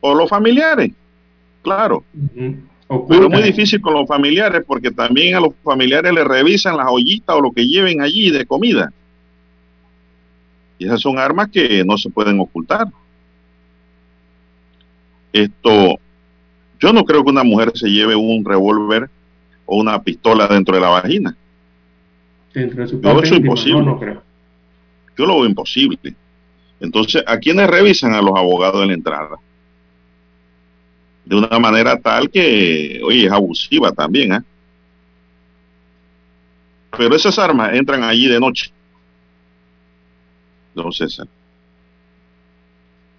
o los familiares, claro. Pero es muy difícil con los familiares porque también a los familiares le revisan las ollitas o lo que lleven allí de comida. Y esas son armas que no se pueden ocultar. Esto, yo no creo que una mujer se lleve un revólver o una pistola dentro de la vagina. Dentro de su yo eso imposible. No, creo. Yo lo veo imposible. Entonces, ¿a quiénes revisan a los abogados de la entrada? De una manera tal que, oye, es abusiva también, ¿eh? Pero esas armas entran allí de noche. Don César.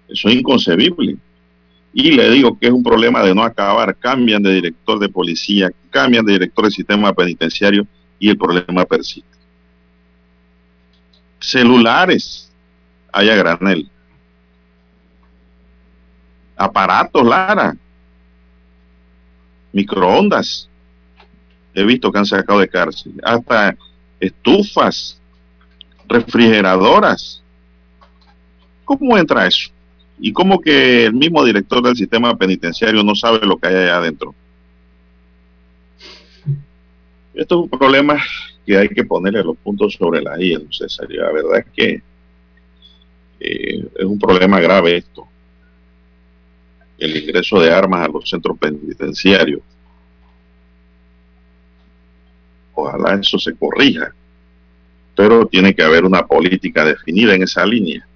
Eso es inconcebible. Y le digo que es un problema de no acabar. Cambian de director de policía, cambian de director del sistema penitenciario y el problema persiste. Celulares, haya granel. Aparatos, Lara microondas. He visto que han sacado de cárcel. Hasta estufas, refrigeradoras. ¿Cómo entra eso? ¿Y cómo que el mismo director del sistema penitenciario no sabe lo que hay allá adentro? Esto es un problema que hay que ponerle los puntos sobre la I, César. La verdad es que eh, es un problema grave esto el ingreso de armas a los centros penitenciarios. Ojalá eso se corrija, pero tiene que haber una política definida en esa línea.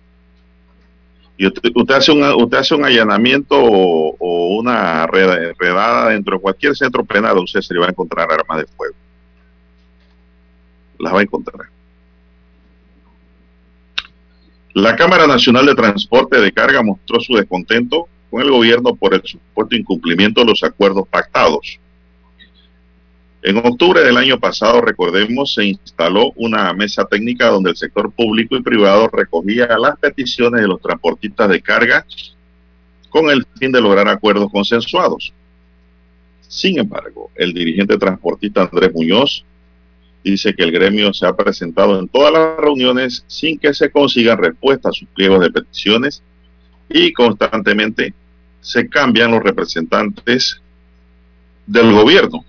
Y usted, hace, un, usted hace un allanamiento o, una redada dentro de cualquier centro penal, usted se le va a encontrar armas de fuego. Las va a encontrar. La Cámara Nacional de Transporte de Carga mostró su descontento con el gobierno por el supuesto incumplimiento de los acuerdos pactados. En octubre del año pasado, recordemos, se instaló una mesa técnica donde el sector público y privado recogía las peticiones de los transportistas de carga con el fin de lograr acuerdos consensuados. Sin embargo, el dirigente transportista Andrés Muñoz dice que el gremio se ha presentado en todas las reuniones sin que se consigan respuestas a sus pliegos de peticiones y constantemente se cambian los representantes del gobierno.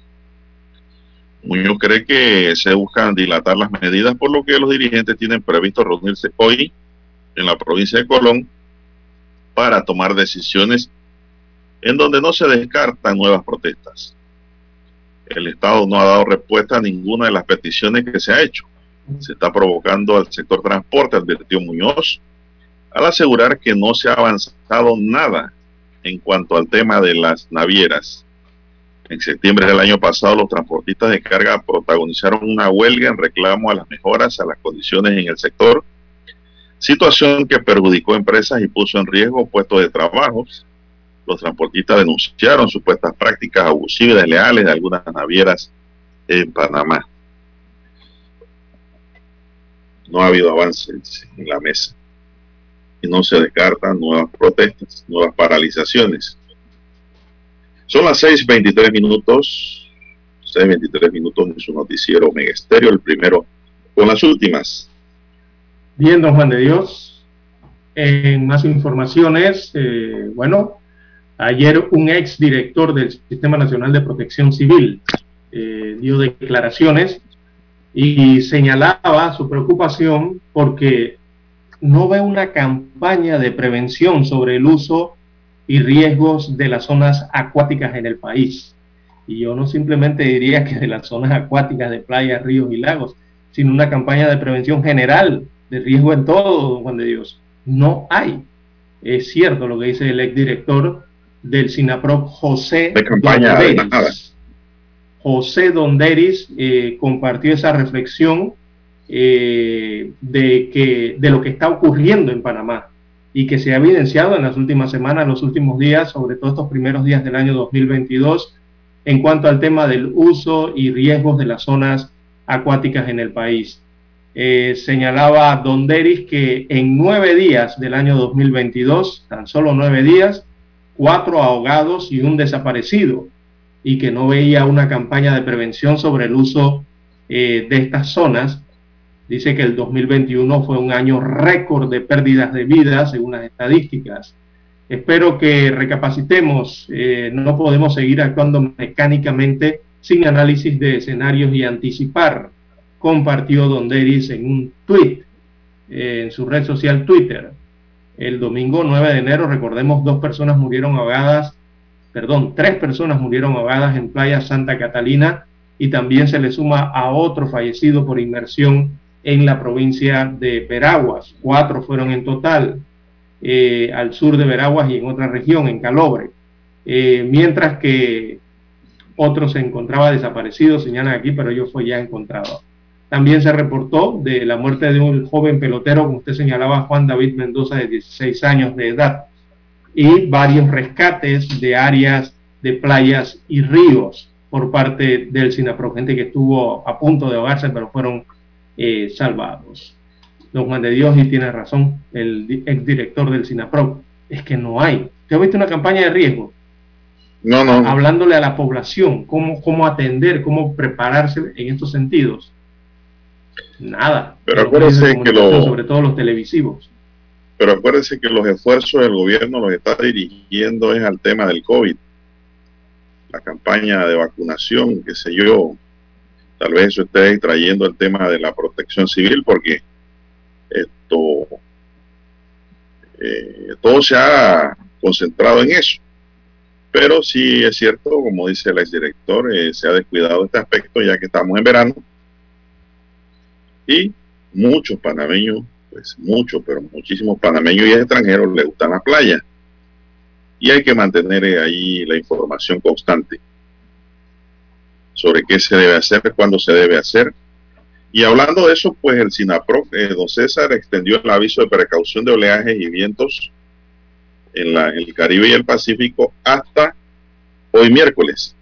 Muñoz cree que se buscan dilatar las medidas, por lo que los dirigentes tienen previsto reunirse hoy en la provincia de Colón para tomar decisiones en donde no se descartan nuevas protestas. El Estado no ha dado respuesta a ninguna de las peticiones que se ha hecho. Se está provocando al sector transporte, advirtió Muñoz, al asegurar que no se ha avanzado nada en cuanto al tema de las navieras. En septiembre del año pasado, los transportistas de carga protagonizaron una huelga en reclamo a las mejoras a las condiciones en el sector, situación que perjudicó empresas y puso en riesgo puestos de trabajo. Los transportistas denunciaron supuestas prácticas abusivas y desleales de algunas navieras en Panamá. No ha habido avances en la mesa no se descartan nuevas protestas, nuevas paralizaciones. Son las 6.23 minutos, 6.23 minutos en su noticiero el primero con las últimas. Bien, don Juan de Dios. En más informaciones, eh, bueno, ayer un ex director del Sistema Nacional de Protección Civil eh, dio declaraciones y señalaba su preocupación porque no ve una campaña de prevención sobre el uso y riesgos de las zonas acuáticas en el país. Y yo no simplemente diría que de las zonas acuáticas de playas, ríos y lagos, sino una campaña de prevención general de riesgo en todo, don Juan de Dios. No hay. Es cierto lo que dice el exdirector del SINAPROC, José de campaña José Donderis eh, compartió esa reflexión eh, de, que, de lo que está ocurriendo en Panamá y que se ha evidenciado en las últimas semanas, los últimos días, sobre todo estos primeros días del año 2022, en cuanto al tema del uso y riesgos de las zonas acuáticas en el país. Eh, señalaba Don Deris que en nueve días del año 2022, tan solo nueve días, cuatro ahogados y un desaparecido, y que no veía una campaña de prevención sobre el uso eh, de estas zonas. Dice que el 2021 fue un año récord de pérdidas de vidas, según las estadísticas. Espero que recapacitemos, eh, no podemos seguir actuando mecánicamente sin análisis de escenarios y anticipar, compartió Don Deris en un tweet eh, en su red social Twitter. El domingo 9 de enero, recordemos, dos personas murieron ahogadas, perdón, tres personas murieron ahogadas en Playa Santa Catalina y también se le suma a otro fallecido por inmersión en la provincia de Veraguas. Cuatro fueron en total. Eh, al sur de Veraguas y en otra región, en Calobre. Eh, mientras que otro se encontraba desaparecido, señalan aquí, pero yo fue ya encontrado. También se reportó de la muerte de un joven pelotero, como usted señalaba, Juan David Mendoza, de 16 años de edad, y varios rescates de áreas de playas y ríos por parte del SINAPRO, gente que estuvo a punto de ahogarse, pero fueron eh, salvados don Juan de Dios, y tiene razón el exdirector del SINAPRO, es que no hay. ¿Usted ha visto una campaña de riesgo? No, no. Hablándole a la población, cómo, cómo atender, cómo prepararse en estos sentidos. Nada. Pero acuérdense que lo, sobre todo los televisivos. Pero acuérdense que los esfuerzos del gobierno los está dirigiendo es al tema del COVID. La campaña de vacunación, qué sé yo. Tal vez eso esté trayendo el tema de la protección civil porque esto, eh, todo se ha concentrado en eso. Pero sí es cierto, como dice el exdirector, eh, se ha descuidado este aspecto ya que estamos en verano y muchos panameños, pues muchos, pero muchísimos panameños y extranjeros les gustan la playa. Y hay que mantener ahí la información constante sobre qué se debe hacer, cuándo se debe hacer y hablando de eso, pues el SINAPROC, eh, don César, extendió el aviso de precaución de oleajes y vientos en, la, el Caribe y el Pacífico hasta hoy miércoles.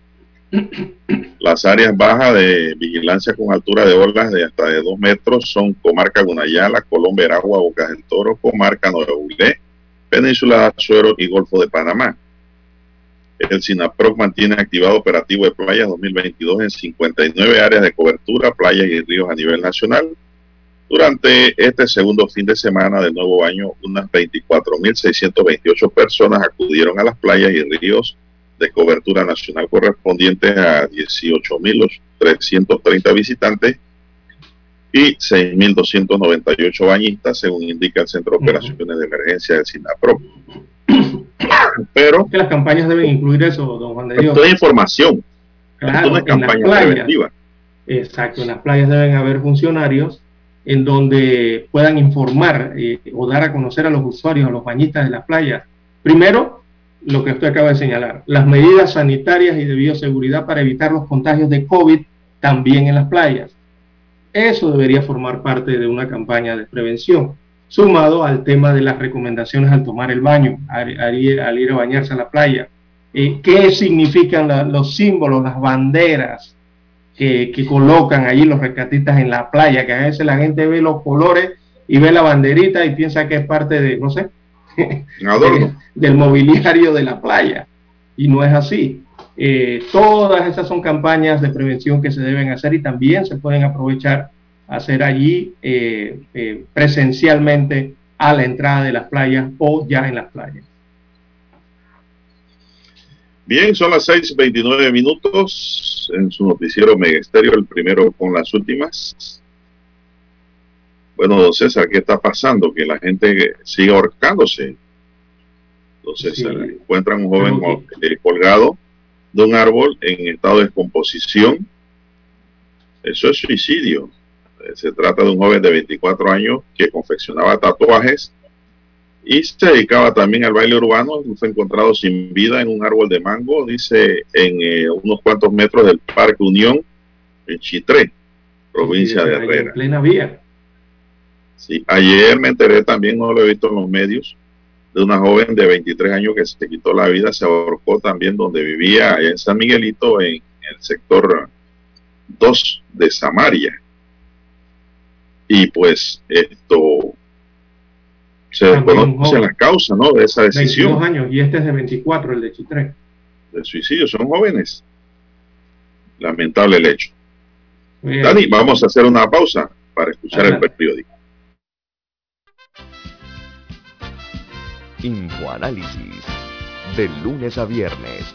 Las áreas bajas de vigilancia con altura de olas de hasta de 2 metros son Comarca Gunayala, Colón, Veragua, Bocas del Toro, Comarca Nueva Península de Azuero y Golfo de Panamá. El SINAPROC mantiene activado operativo de playas 2022 en 59 áreas de cobertura, playas y ríos a nivel nacional. Durante este segundo fin de semana del nuevo año, unas 24.628 personas acudieron a las playas y ríos de cobertura nacional correspondientes a 18.330 visitantes y 6.298 bañistas, según indica el Centro de Operaciones de Emergencia del SINAPROC. Pero que las campañas deben incluir eso, don Juan de Dios. Toda información. Claro, en las playas. Exacto, en las playas deben haber funcionarios en donde puedan informar eh, o dar a conocer a los usuarios, a los bañistas de las playas. Primero, lo que usted acaba de señalar, las medidas sanitarias y de bioseguridad para evitar los contagios de COVID también en las playas. Eso debería formar parte de una campaña de prevención sumado al tema de las recomendaciones al tomar el baño, al, ir, a bañarse a la playa. Eh, ¿Qué significan los símbolos, las banderas que, colocan allí los rescatistas en la playa? Que a veces la gente ve los colores y ve la banderita y piensa que es parte de, no sé, del mobiliario de la playa. Y no es así. Eh, todas esas son campañas de prevención que se deben hacer y también se pueden aprovechar hacer allí eh, eh, presencialmente a la entrada de las playas o ya en las playas. Bien, son las 6:29 minutos en su noticiero Megesterio, el primero con las últimas. Bueno, don César, ¿qué está pasando? Que la gente sigue ahorcándose. Don César, encuentran un joven eh, colgado de un árbol en estado de descomposición. Eso es suicidio. Eh, se trata de un joven de 24 años que confeccionaba tatuajes y se dedicaba también al baile urbano. Fue encontrado sin vida en un árbol de mango, dice, en eh, unos cuantos metros del Parque Unión, en Chitré, provincia de Herrera. En plena vía. Sí, ayer me enteré también, no lo he visto en los medios, de una joven de 23 años que se quitó la vida, se ahorcó también donde vivía, allá en San Miguelito, en el sector 2 de Samaria. Y pues esto se desconoce la causa ¿no? de esa decisión. 22 años y este es de 24, el de Chitré. De suicidio, son jóvenes. Lamentable el hecho. Dani, vamos a hacer una pausa para escuchar el periódico. Infoanálisis. De lunes a viernes,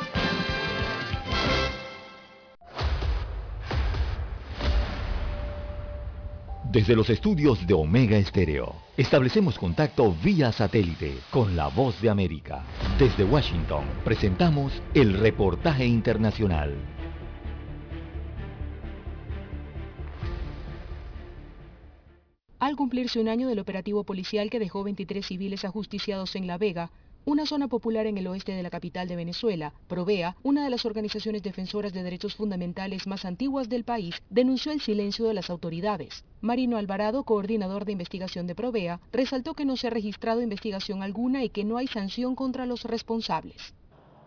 Desde los estudios de Omega Estéreo, establecemos contacto vía satélite con la voz de América. Desde Washington, presentamos el reportaje internacional. Al cumplirse un año del operativo policial que dejó 23 civiles ajusticiados en La Vega, una zona popular en el oeste de la capital de Venezuela, Provea, una de las organizaciones defensoras de derechos fundamentales más antiguas del país, denunció el silencio de las autoridades. Marino Alvarado, coordinador de investigación de Provea, resaltó que no se ha registrado investigación alguna y que no hay sanción contra los responsables.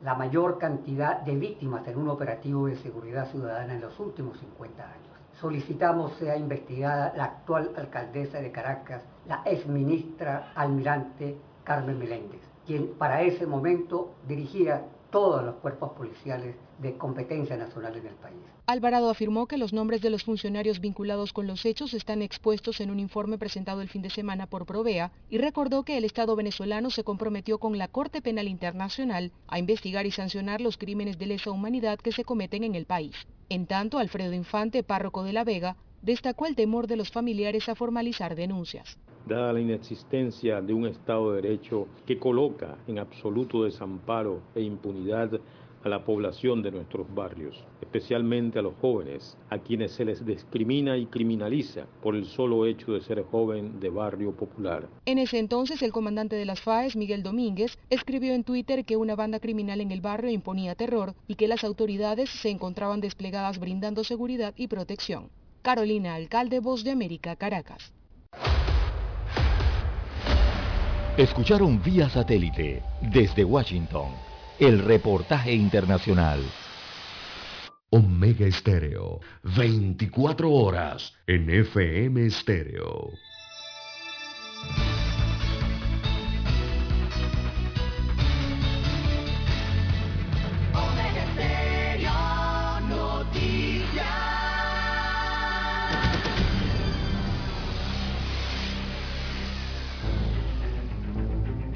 La mayor cantidad de víctimas en un operativo de seguridad ciudadana en los últimos 50 años. Solicitamos sea investigada la actual alcaldesa de Caracas, la exministra almirante Carmen Meléndez quien para ese momento dirigía todos los cuerpos policiales de competencia nacional en el país. Alvarado afirmó que los nombres de los funcionarios vinculados con los hechos están expuestos en un informe presentado el fin de semana por Provea y recordó que el Estado venezolano se comprometió con la Corte Penal Internacional a investigar y sancionar los crímenes de lesa humanidad que se cometen en el país. En tanto, Alfredo Infante, párroco de La Vega, destacó el temor de los familiares a formalizar denuncias dada la inexistencia de un Estado de Derecho que coloca en absoluto desamparo e impunidad a la población de nuestros barrios, especialmente a los jóvenes, a quienes se les discrimina y criminaliza por el solo hecho de ser joven de barrio popular. En ese entonces, el comandante de las FAES, Miguel Domínguez, escribió en Twitter que una banda criminal en el barrio imponía terror y que las autoridades se encontraban desplegadas brindando seguridad y protección. Carolina Alcalde, Voz de América, Caracas. Escucharon vía satélite desde Washington el reportaje internacional. Omega Estéreo, 24 horas en FM Estéreo.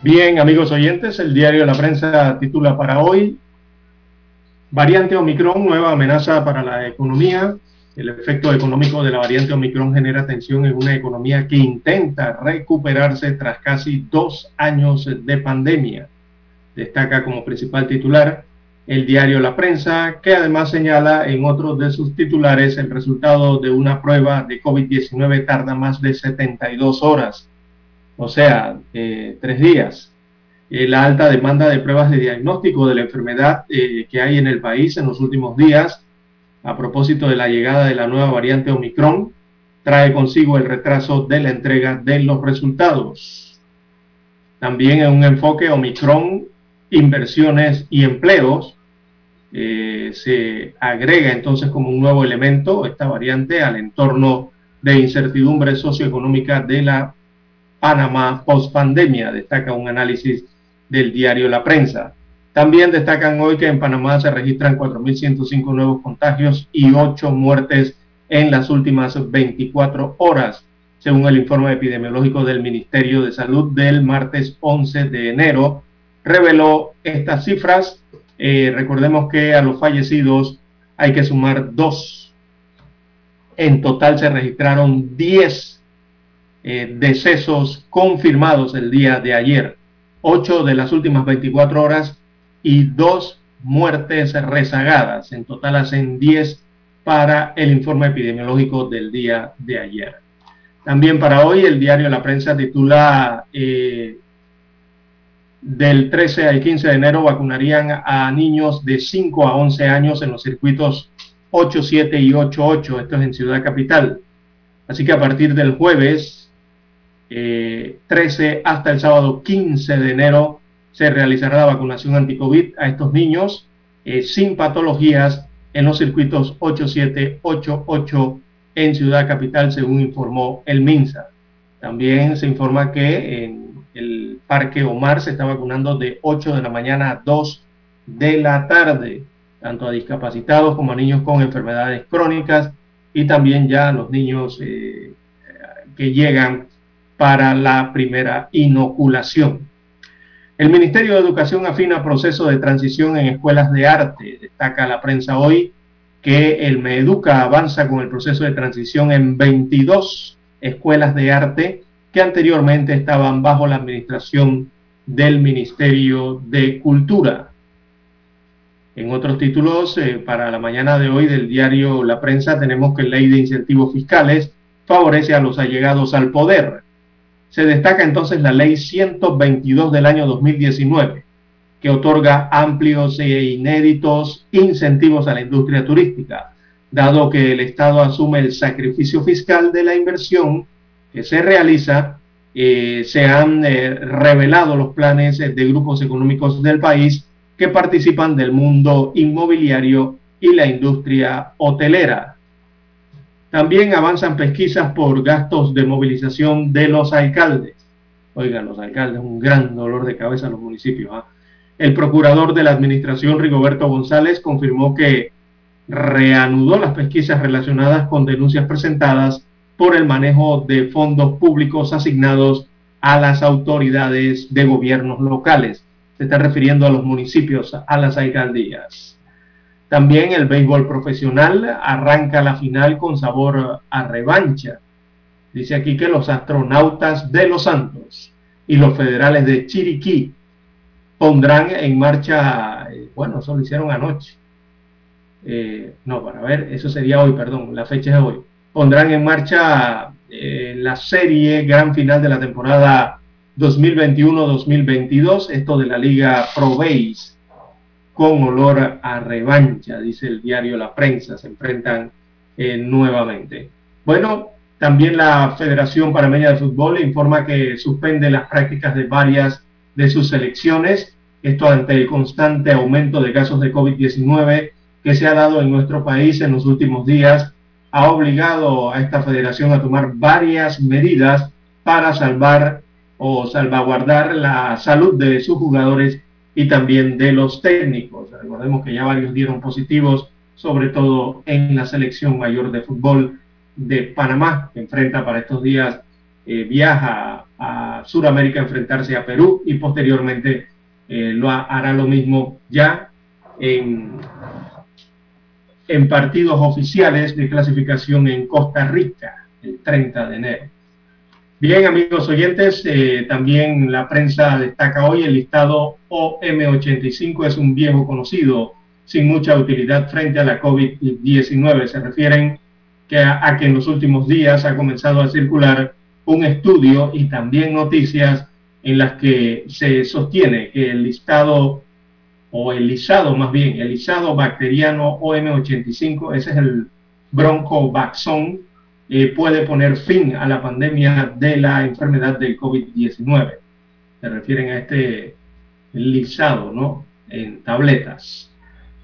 Bien, amigos oyentes, el diario la prensa titula para hoy, variante Omicron, nueva amenaza para la economía. El efecto económico de la variante Omicron genera tensión en una economía que intenta recuperarse tras casi dos años de pandemia. Destaca como principal titular el diario La Prensa, que además señala en otro de sus titulares el resultado de una prueba de COVID-19 tarda más de 72 horas o sea, eh, tres días. Eh, la alta demanda de pruebas de diagnóstico de la enfermedad eh, que hay en el país en los últimos días, a propósito de la llegada de la nueva variante Omicron, trae consigo el retraso de la entrega de los resultados. También en un enfoque Omicron, inversiones y empleos, eh, se agrega entonces como un nuevo elemento esta variante al entorno de incertidumbre socioeconómica de la Panamá post pandemia, destaca un análisis del diario La Prensa. También destacan hoy que en Panamá se registran 4.105 nuevos contagios y 8 muertes en las últimas 24 horas, según el informe epidemiológico del Ministerio de Salud del martes 11 de enero. Reveló estas cifras. Eh, recordemos que a los fallecidos hay que sumar dos. En total se registraron 10 eh, decesos confirmados el día de ayer. 8 de las últimas 24 horas y dos muertes rezagadas. En total hacen 10 para el informe epidemiológico del día de ayer. También para hoy el diario La Prensa titula eh, del 13 al 15 de enero vacunarían a niños de 5 a 11 años en los circuitos 8, 7 y 8, 8. Esto es en Ciudad Capital. Así que a partir del jueves 13 eh, hasta el sábado 15 de enero se realizará la vacunación anti-COVID a estos niños eh, sin patologías en los circuitos 8788 en Ciudad Capital, según informó el MINSA. También se informa que en el Parque Omar se está vacunando de 8 de la mañana a 2 de la tarde, tanto a discapacitados como a niños con enfermedades crónicas y también ya a los niños eh, que llegan para la primera inoculación. El Ministerio de Educación afina proceso de transición en escuelas de arte. Destaca la prensa hoy que el MEDUCA avanza con el proceso de transición en 22 escuelas de arte que anteriormente estaban bajo la administración del Ministerio de Cultura. En otros títulos, eh, para la mañana de hoy del diario La Prensa, tenemos que la ley de incentivos fiscales favorece a los allegados al poder se destaca entonces la ley 122 del año 2019, que otorga amplios e inéditos incentivos a la industria turística, dado que el Estado asume el sacrificio fiscal de la inversión que se realiza. Eh, se han eh, revelado los planes de grupos económicos del país que participan del mundo inmobiliario y la industria hotelera. También avanzan pesquisas por gastos de movilización de los alcaldes. Oigan, los alcaldes, un gran dolor de cabeza en los municipios. ¿ah? El procurador de la administración, Rigoberto González, confirmó que reanudó las pesquisas relacionadas con denuncias presentadas por el manejo de fondos públicos asignados a las autoridades de gobiernos locales. Se está refiriendo a los municipios, a las alcaldías. También el béisbol profesional arranca la final con sabor a revancha. Dice aquí que los astronautas de Los Santos y los federales de Chiriquí pondrán en marcha, eh, bueno, eso lo hicieron anoche. Eh, no, para ver, eso sería hoy, perdón, la fecha es hoy. Pondrán en marcha eh, la serie gran final de la temporada 2021-2022, esto de la Liga Pro Base con olor a revancha, dice el diario La Prensa, se enfrentan eh, nuevamente. Bueno, también la Federación Panameña de Fútbol informa que suspende las prácticas de varias de sus selecciones, esto ante el constante aumento de casos de COVID-19 que se ha dado en nuestro país en los últimos días, ha obligado a esta federación a tomar varias medidas para salvar o salvaguardar la salud de sus jugadores y también de los técnicos. Recordemos que ya varios dieron positivos, sobre todo en la selección mayor de fútbol de Panamá, que enfrenta para estos días, eh, viaja a Sudamérica a enfrentarse a Perú y posteriormente eh, lo hará lo mismo ya en, en partidos oficiales de clasificación en Costa Rica el 30 de enero. Bien, amigos oyentes, eh, también la prensa destaca hoy el listado OM85 es un viejo conocido sin mucha utilidad frente a la COVID-19. Se refieren que a, que en los últimos días ha comenzado a circular un estudio y también noticias en las que se sostiene que el listado o el lisado más bien, el lisado bacteriano OM85, ese es el broncovaxón, eh, puede poner fin a la pandemia de la enfermedad del COVID-19. Se refieren a este lisado, ¿no? En tabletas.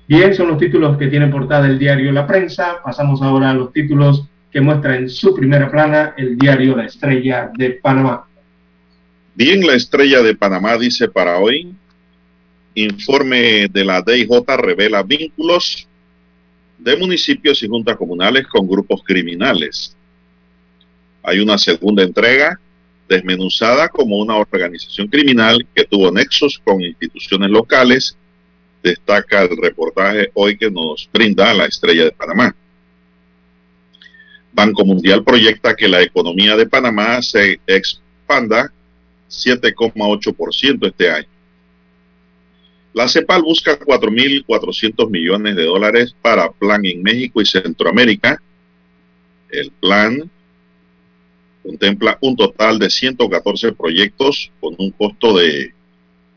Bien, son los títulos que tiene portada el diario La Prensa. Pasamos ahora a los títulos que muestra en su primera plana el diario La Estrella de Panamá. Bien, la Estrella de Panamá dice para hoy, informe de la DIJ revela vínculos de municipios y juntas comunales con grupos criminales. Hay una segunda entrega desmenuzada como una organización criminal que tuvo nexos con instituciones locales, destaca el reportaje hoy que nos brinda la estrella de Panamá. Banco Mundial proyecta que la economía de Panamá se expanda 7,8% este año. La CEPAL busca 4.400 millones de dólares para plan en México y Centroamérica. El plan contempla un total de 114 proyectos con un costo de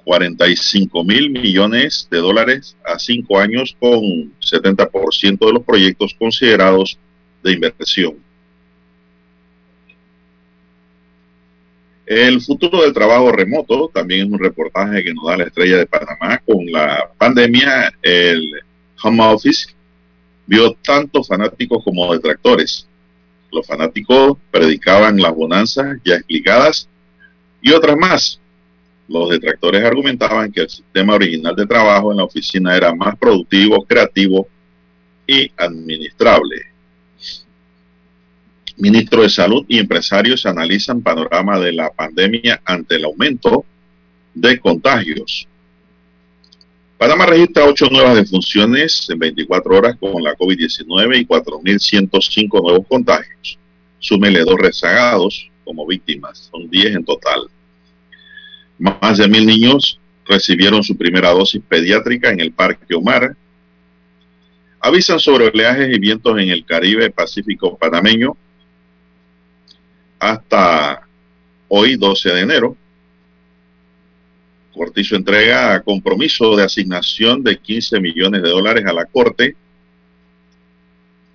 45 mil millones de dólares a cinco años con 70% de los proyectos considerados de inversión. El futuro del trabajo remoto también es un reportaje que nos da la estrella de Panamá. Con la pandemia, el home office vio tanto fanáticos como detractores. Los fanáticos predicaban las bonanzas ya explicadas y otras más. Los detractores argumentaban que el sistema original de trabajo en la oficina era más productivo, creativo y administrable. Ministro de Salud y empresarios analizan panorama de la pandemia ante el aumento de contagios. Panamá registra ocho nuevas defunciones en 24 horas con la COVID-19 y 4.105 nuevos contagios. Súmele dos rezagados como víctimas, son 10 en total. Más de mil niños recibieron su primera dosis pediátrica en el Parque Omar. Avisan sobre oleajes y vientos en el Caribe Pacífico panameño hasta hoy, 12 de enero. Cortizo entrega compromiso de asignación de 15 millones de dólares a la Corte.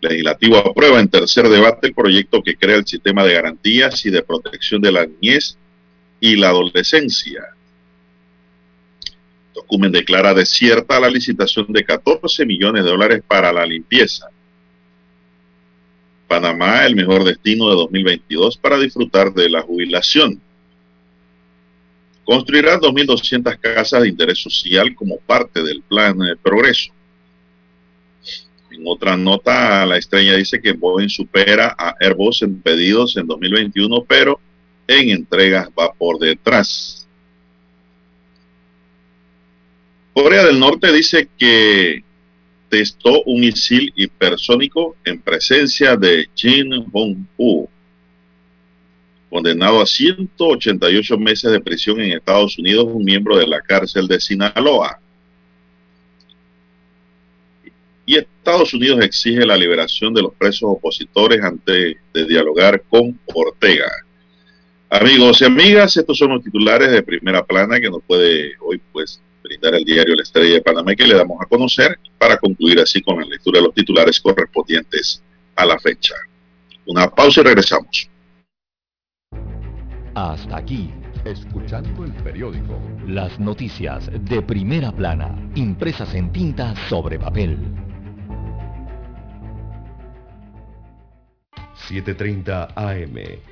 Legislativo aprueba en tercer debate el proyecto que crea el sistema de garantías y de protección de la niñez y la adolescencia. Document declara desierta la licitación de 14 millones de dólares para la limpieza. Panamá el mejor destino de 2022 para disfrutar de la jubilación. Construirá 2.200 casas de interés social como parte del plan de progreso. En otra nota, la estrella dice que Boeing supera a Airbus en pedidos en 2021, pero en entregas va por detrás. Corea del Norte dice que testó un misil hipersónico en presencia de Jin Hong-hu, condenado a 188 meses de prisión en Estados Unidos, un miembro de la cárcel de Sinaloa. Y Estados Unidos exige la liberación de los presos opositores antes de dialogar con Ortega. Amigos y amigas, estos son los titulares de primera plana que nos puede hoy pues brindar el diario La Estrella de Panamá que le damos a conocer para concluir así con la lectura de los titulares correspondientes a la fecha. Una pausa y regresamos. Hasta aquí, escuchando el periódico. Las noticias de primera plana, impresas en tinta sobre papel. 7.30 AM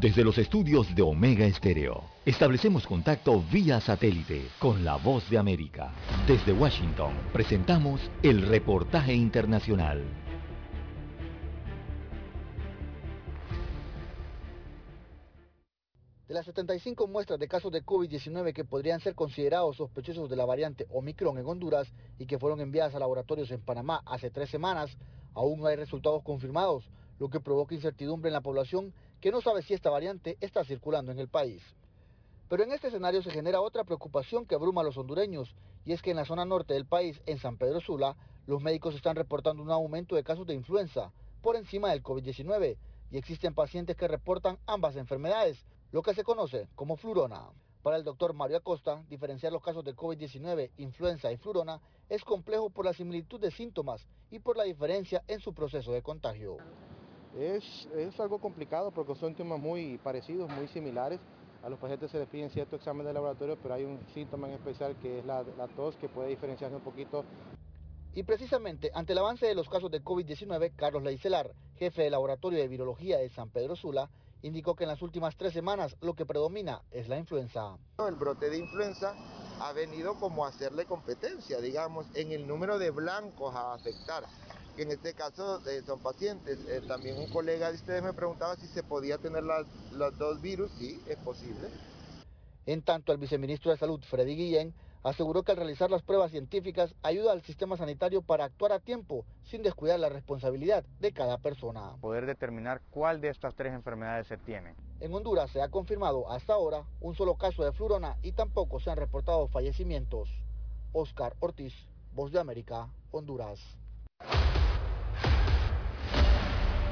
Desde los estudios de Omega Estéreo, establecemos contacto vía satélite con la voz de América. Desde Washington, presentamos el reportaje internacional. De las 75 muestras de casos de COVID-19 que podrían ser considerados sospechosos de la variante Omicron en Honduras y que fueron enviadas a laboratorios en Panamá hace tres semanas, aún no hay resultados confirmados, lo que provoca incertidumbre en la población que no sabe si esta variante está circulando en el país. Pero en este escenario se genera otra preocupación que abruma a los hondureños, y es que en la zona norte del país, en San Pedro Sula, los médicos están reportando un aumento de casos de influenza por encima del COVID-19, y existen pacientes que reportan ambas enfermedades, lo que se conoce como flurona. Para el doctor Mario Acosta, diferenciar los casos de COVID-19, influenza y flurona es complejo por la similitud de síntomas y por la diferencia en su proceso de contagio. Es, es algo complicado porque son síntomas muy parecidos, muy similares. A los pacientes se les piden cierto examen de laboratorio, pero hay un síntoma en especial que es la, la tos que puede diferenciarse un poquito y precisamente ante el avance de los casos de COVID-19, Carlos Leicelar, jefe de laboratorio de virología de San Pedro Sula, indicó que en las últimas tres semanas lo que predomina es la influenza. El brote de influenza ha venido como a hacerle competencia, digamos, en el número de blancos a afectar, que en este caso eh, son pacientes. Eh, también un colega de ustedes me preguntaba si se podía tener las, los dos virus, sí, es posible. En tanto, el viceministro de Salud, Freddy Guillén, aseguró que al realizar las pruebas científicas ayuda al sistema sanitario para actuar a tiempo sin descuidar la responsabilidad de cada persona. Poder determinar cuál de estas tres enfermedades se tiene. En Honduras se ha confirmado hasta ahora un solo caso de flurona y tampoco se han reportado fallecimientos. Oscar Ortiz, Voz de América, Honduras.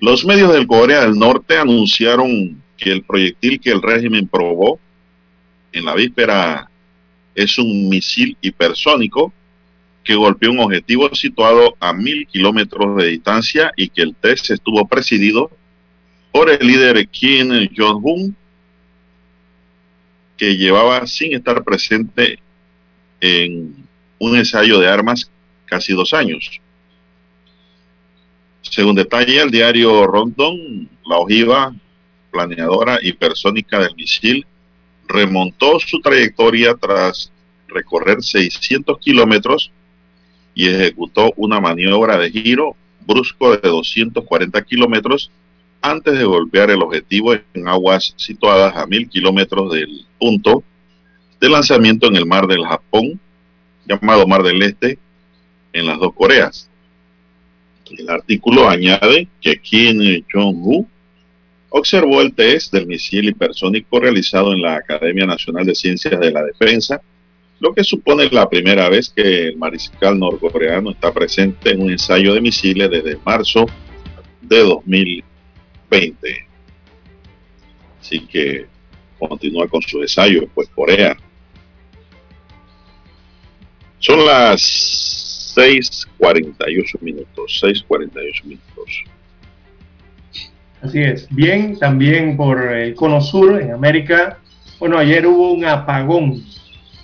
Los medios del Corea del Norte anunciaron que el proyectil que el régimen probó en la víspera es un misil hipersónico que golpeó un objetivo situado a mil kilómetros de distancia y que el test estuvo presidido por el líder Kim Jong-un, que llevaba sin estar presente en un ensayo de armas casi dos años. Según detalla el diario Rondon, la ojiva planeadora hipersónica del misil remontó su trayectoria tras recorrer 600 kilómetros y ejecutó una maniobra de giro brusco de 240 kilómetros antes de golpear el objetivo en aguas situadas a mil kilómetros del punto de lanzamiento en el mar del Japón, llamado Mar del Este, en las dos Coreas. El artículo añade que Kim Jong-un observó el test del misil hipersónico realizado en la Academia Nacional de Ciencias de la Defensa, lo que supone la primera vez que el mariscal norcoreano está presente en un ensayo de misiles desde marzo de 2020. Así que continúa con su ensayo, pues Corea. Son las 6.48 minutos, 6.48 minutos. Así es. Bien, también por el Cono Sur, en América. Bueno, ayer hubo un apagón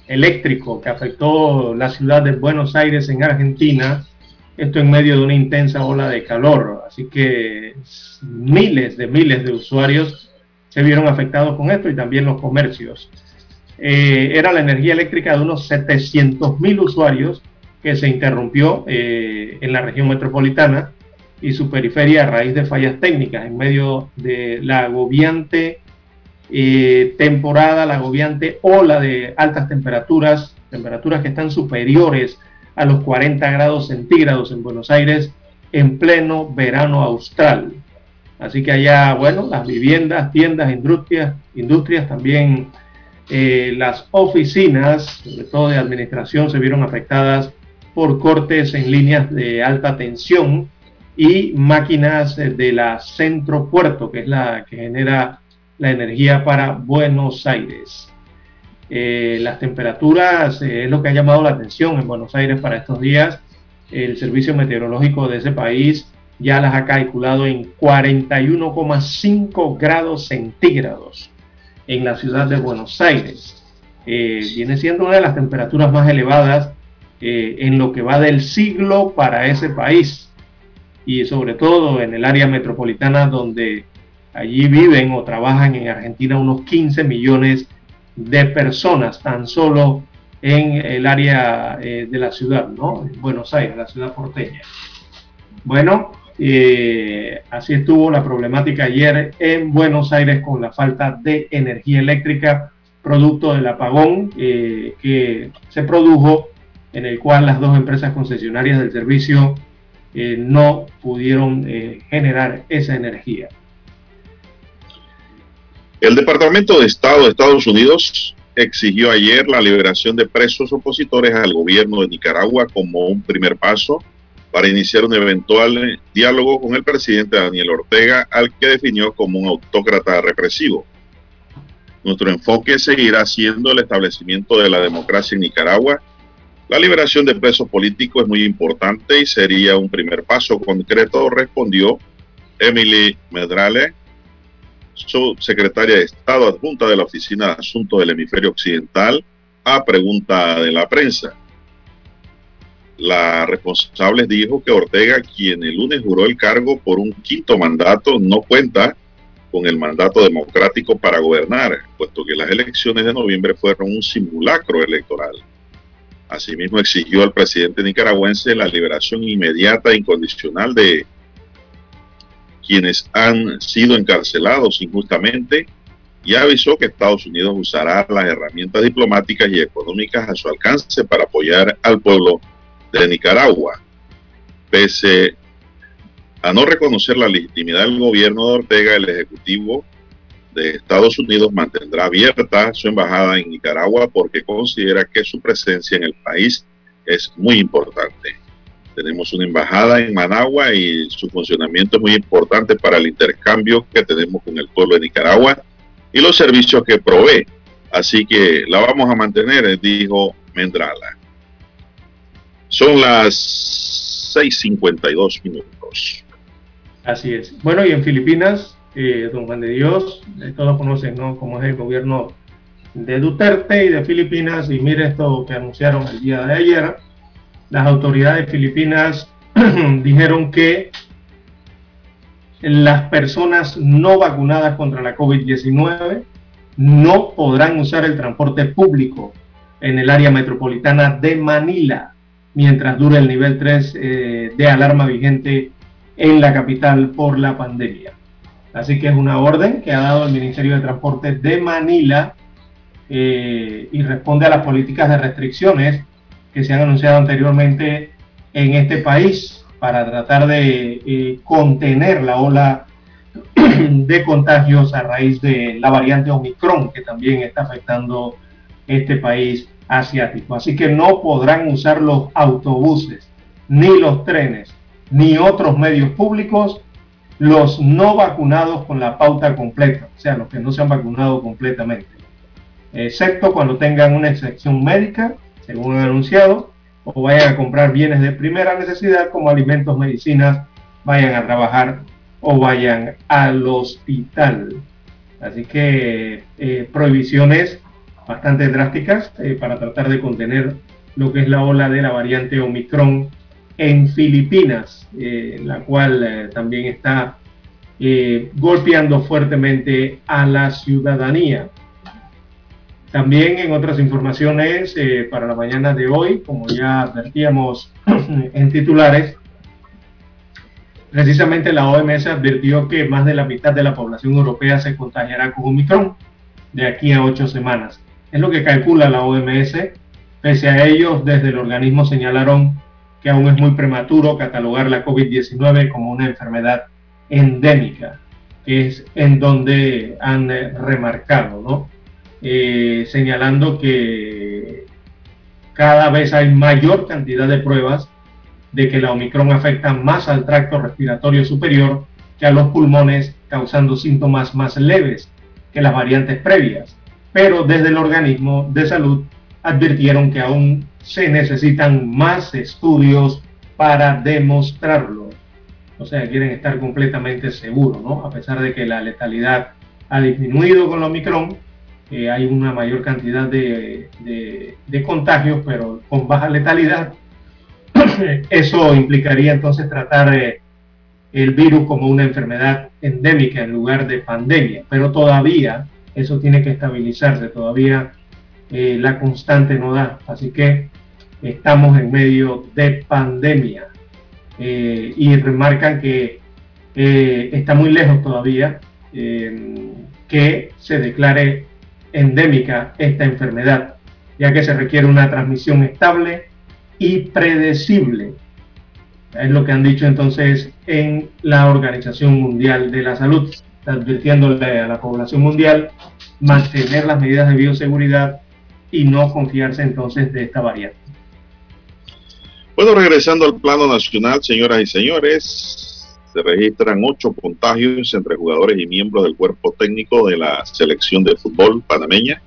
eléctrico que afectó la ciudad de Buenos Aires en Argentina. Esto en medio de una intensa ola de calor. Así que miles de miles de usuarios se vieron afectados con esto y también los comercios. eh, era la energía eléctrica de unos 700 mil usuarios que se interrumpió eh, en la región metropolitana y su periferia a raíz de fallas técnicas en medio de la agobiante eh, temporada, la agobiante ola de altas temperaturas, temperaturas que están superiores a los 40 grados centígrados en Buenos Aires en pleno verano austral. Así que allá, bueno, las viviendas, tiendas, industrias, industrias también eh, las oficinas, sobre todo de administración, se vieron afectadas por cortes en líneas de alta tensión y máquinas de la Centro Puerto, que es la que genera la energía para Buenos Aires. Eh, las temperaturas eh, es lo que ha llamado la atención en Buenos Aires para estos días. El servicio meteorológico de ese país ya las ha calculado en 41,5 grados centígrados en la ciudad de Buenos Aires. Eh, viene siendo una de las temperaturas más elevadas en lo que va del siglo para ese país y sobre todo en el área metropolitana donde Allí viven o trabajan en Argentina unos 15 millones de personas, tan solo en el área eh, de la ciudad, ¿no? En Buenos Aires, la ciudad porteña. Bueno, eh, así estuvo la problemática ayer en Buenos Aires con la falta de energía eléctrica, producto del apagón eh, que se produjo, en el cual las dos empresas concesionarias del servicio no pudieron generar esa energía. El Departamento de Estado de Estados Unidos exigió ayer la liberación de presos opositores al gobierno de Nicaragua como un primer paso para iniciar un eventual diálogo con el presidente Daniel Ortega, al que definió como un autócrata represivo. Nuestro enfoque seguirá siendo el establecimiento de la democracia en Nicaragua. La liberación de presos políticos es muy importante y sería un primer paso concreto, respondió Emily Medrale, secretaria de Estado adjunta de la Oficina de Asuntos del Hemisferio Occidental, a pregunta de la prensa. La responsable dijo que Ortega, quien el lunes juró el cargo por un quinto mandato, no cuenta con el mandato democrático para gobernar, puesto que las elecciones de noviembre fueron un simulacro electoral. Asimismo, exigió al presidente nicaragüense la liberación inmediata e incondicional de quienes han sido encarcelados injustamente y avisó que Estados Unidos usará las herramientas diplomáticas y económicas a su alcance para apoyar al pueblo de Nicaragua. Pese a no reconocer la legitimidad del gobierno de Ortega, el Ejecutivo de Estados Unidos mantendrá abierta su embajada en Nicaragua porque considera que su presencia en el país es muy importante. Tenemos una embajada en Managua y su funcionamiento es muy importante para el intercambio que tenemos con el pueblo de Nicaragua y los servicios que provee. Así que la vamos a mantener, dijo Mendrala. Son las 6.52 minutos. Así es. Bueno, y en Filipinas, eh, don Juan de Dios, eh, todos conocen ¿no? cómo es el gobierno de Duterte y de Filipinas. Y mire esto que anunciaron el día de ayer las autoridades filipinas dijeron que las personas no vacunadas contra la COVID-19 no podrán usar el transporte público en el área metropolitana de Manila mientras dure el nivel 3 eh, de alarma vigente en la capital por la pandemia. Así que es una orden que ha dado el Ministerio de Transporte de Manila eh, y responde a las políticas de restricciones que se han anunciado anteriormente en este país para tratar de eh, contener la ola de contagios a raíz de la variante Omicron que también está afectando este país asiático. Así que no podrán usar los autobuses, ni los trenes, ni otros medios públicos los no vacunados con la pauta completa, o sea, los que no se han vacunado completamente, excepto cuando tengan una excepción médica según han anunciado, o vayan a comprar bienes de primera necesidad como alimentos, medicinas, vayan a trabajar o vayan al hospital. Así que eh, prohibiciones bastante drásticas eh, para tratar de contener lo que es la ola de la variante Omicron en Filipinas, eh, la cual también está golpeando fuertemente a la ciudadanía. También en otras informaciones eh, para la mañana de hoy, como ya advertíamos en titulares, precisamente la OMS advirtió que más de la mitad de la población europea se contagiará con Omicron de aquí a ocho semanas. Es lo que calcula la OMS. Pese a ellos, desde el organismo señalaron que aún es muy prematuro catalogar la COVID-19 como una enfermedad endémica, que es en donde han eh, remarcado, ¿no? Eh, señalando que cada vez hay mayor cantidad de pruebas de que la Omicron afecta más al tracto respiratorio superior que a los pulmones, causando síntomas más leves que las variantes previas. Pero desde el organismo de salud advirtieron que aún se necesitan más estudios para demostrarlo. O sea, quieren estar completamente seguros, ¿no? A pesar de que la letalidad ha disminuido con la Omicron, eh, hay una mayor cantidad de, de, contagios, pero con baja letalidad. Eso implicaría entonces tratar eh, el virus como una enfermedad endémica en lugar de pandemia, pero todavía eso tiene que estabilizarse, todavía eh, la constante no da. Así que estamos en medio de pandemia eh, y remarcan que eh, está muy lejos todavía que se declare endémica esta enfermedad, ya que se requiere una transmisión estable y predecible. Es lo que han dicho entonces en la Organización Mundial de la Salud, advirtiéndole a la población mundial mantener las medidas de bioseguridad y no confiarse entonces de esta variante. Bueno, regresando al plano nacional, señoras y señores, se registran ocho contagios entre jugadores y miembros del cuerpo técnico de la selección de fútbol panameña.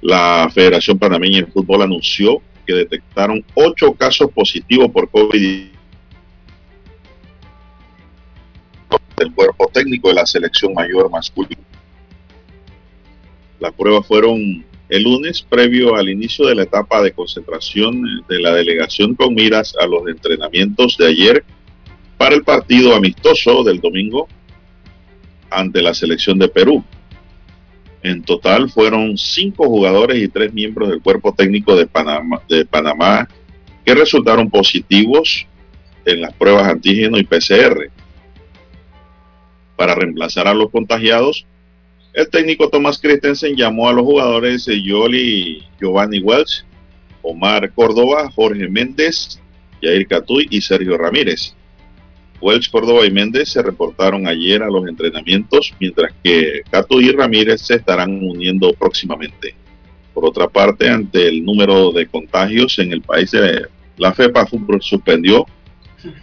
La Federación Panameña de Fútbol anunció que detectaron ocho casos positivos por COVID del cuerpo técnico de la selección mayor masculina. Las pruebas fueron el lunes previo al inicio de la etapa de concentración de la delegación con miras a los entrenamientos de ayer para el partido amistoso del domingo ante la selección de Perú. En total fueron cinco jugadores y tres miembros del cuerpo técnico de Panamá, que resultaron positivos en las pruebas antígeno y PCR. Para reemplazar a los contagiados, el técnico Tomás Christensen llamó a los jugadores Yoli Giovanni Welch, Omar Córdoba, Jorge Méndez, Jair Catuy y Sergio Ramírez. Welch, Córdoba y Méndez se reportaron ayer a los entrenamientos, mientras que Catuy y Ramírez se estarán uniendo próximamente. Por otra parte, ante el número de contagios en el país, la FEPA suspendió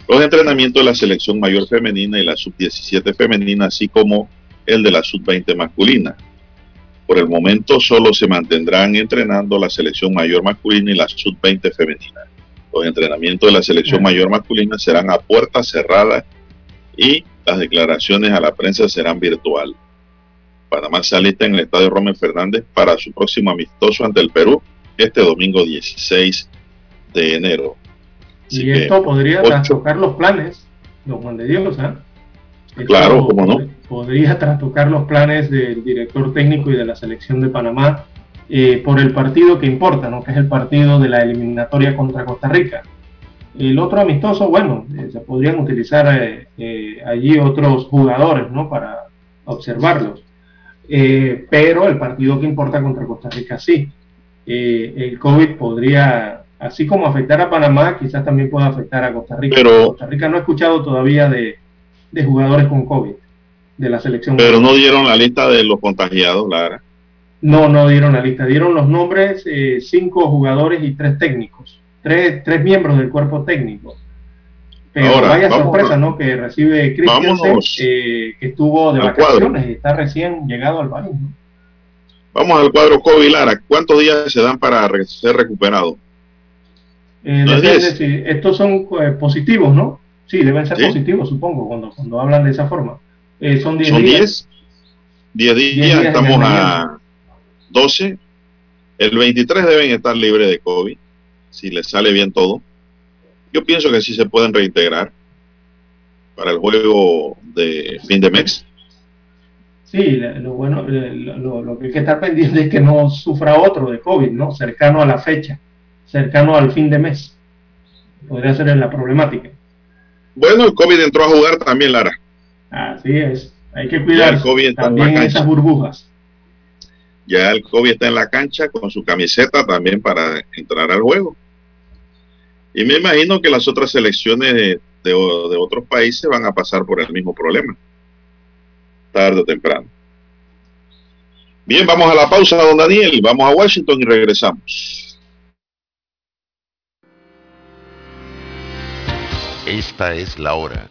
los entrenamientos de la selección mayor femenina y la sub-17 femenina, así como el de la sub-20 masculina. Por el momento solo se mantendrán entrenando la selección mayor masculina y la sub-20 femenina. Los entrenamientos de la selección mayor masculina serán a puerta cerrada y las declaraciones a la prensa serán virtual. Panamá se alista en el estadio Romer Fernández para su próximo amistoso ante el Perú este domingo 16 de enero. y esto podría trastocar los planes, don Juan de Dios, ¿ah? Claro, cómo no. Podría trastocar los planes del director técnico y de la selección de Panamá eh, por el partido que importa, ¿no? que es el partido de la eliminatoria contra Costa Rica. El otro amistoso, bueno, eh, se podrían utilizar eh, allí otros jugadores ¿no? para observarlos. pero el partido que importa contra Costa Rica sí. el COVID podría, así como afectar a Panamá, quizás también pueda afectar a Costa Rica. Pero, Costa Rica no ha escuchado todavía de, de jugadores con COVID de la selección. Pero no dieron la lista de los contagiados, Lara. No, no dieron la lista. Dieron los nombres, eh, cinco jugadores y tres técnicos. Tres, tres miembros del cuerpo técnico. Pero Ahora, vaya sorpresa, ¿no? Que recibe Cristian, eh, que estuvo de vacaciones y está recién llegado al país. Vamos al cuadro COVID, Lara. ¿Cuántos días se dan para ser recuperado? Eh, estos son eh, positivos, ¿no? Sí, deben ser positivos, supongo, cuando, cuando hablan de esa forma. Eh, son 10 días. 10 días, estamos a 12. El 23 deben estar libres de COVID, si les sale bien todo. Yo pienso que sí se pueden reintegrar para el juego de fin de mes. Sí, lo bueno, lo, que hay que estar pendiente es que no sufra otro de COVID, ¿no? Cercano a la fecha, cercano al fin de mes. Podría ser la problemática. Bueno, el COVID entró a jugar también, Lara. Así es. Hay que cuidar también esas burbujas. Ya el COVID está en la cancha con su camiseta también para entrar al juego. Y me imagino que las otras selecciones de, de otros países van a pasar por el mismo problema tarde o temprano. Bien, vamos a la pausa, don Daniel. Vamos a Washington y regresamos. Esta es la hora.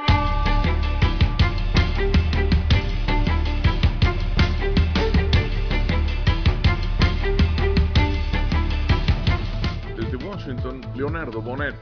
Leonardo Bonet.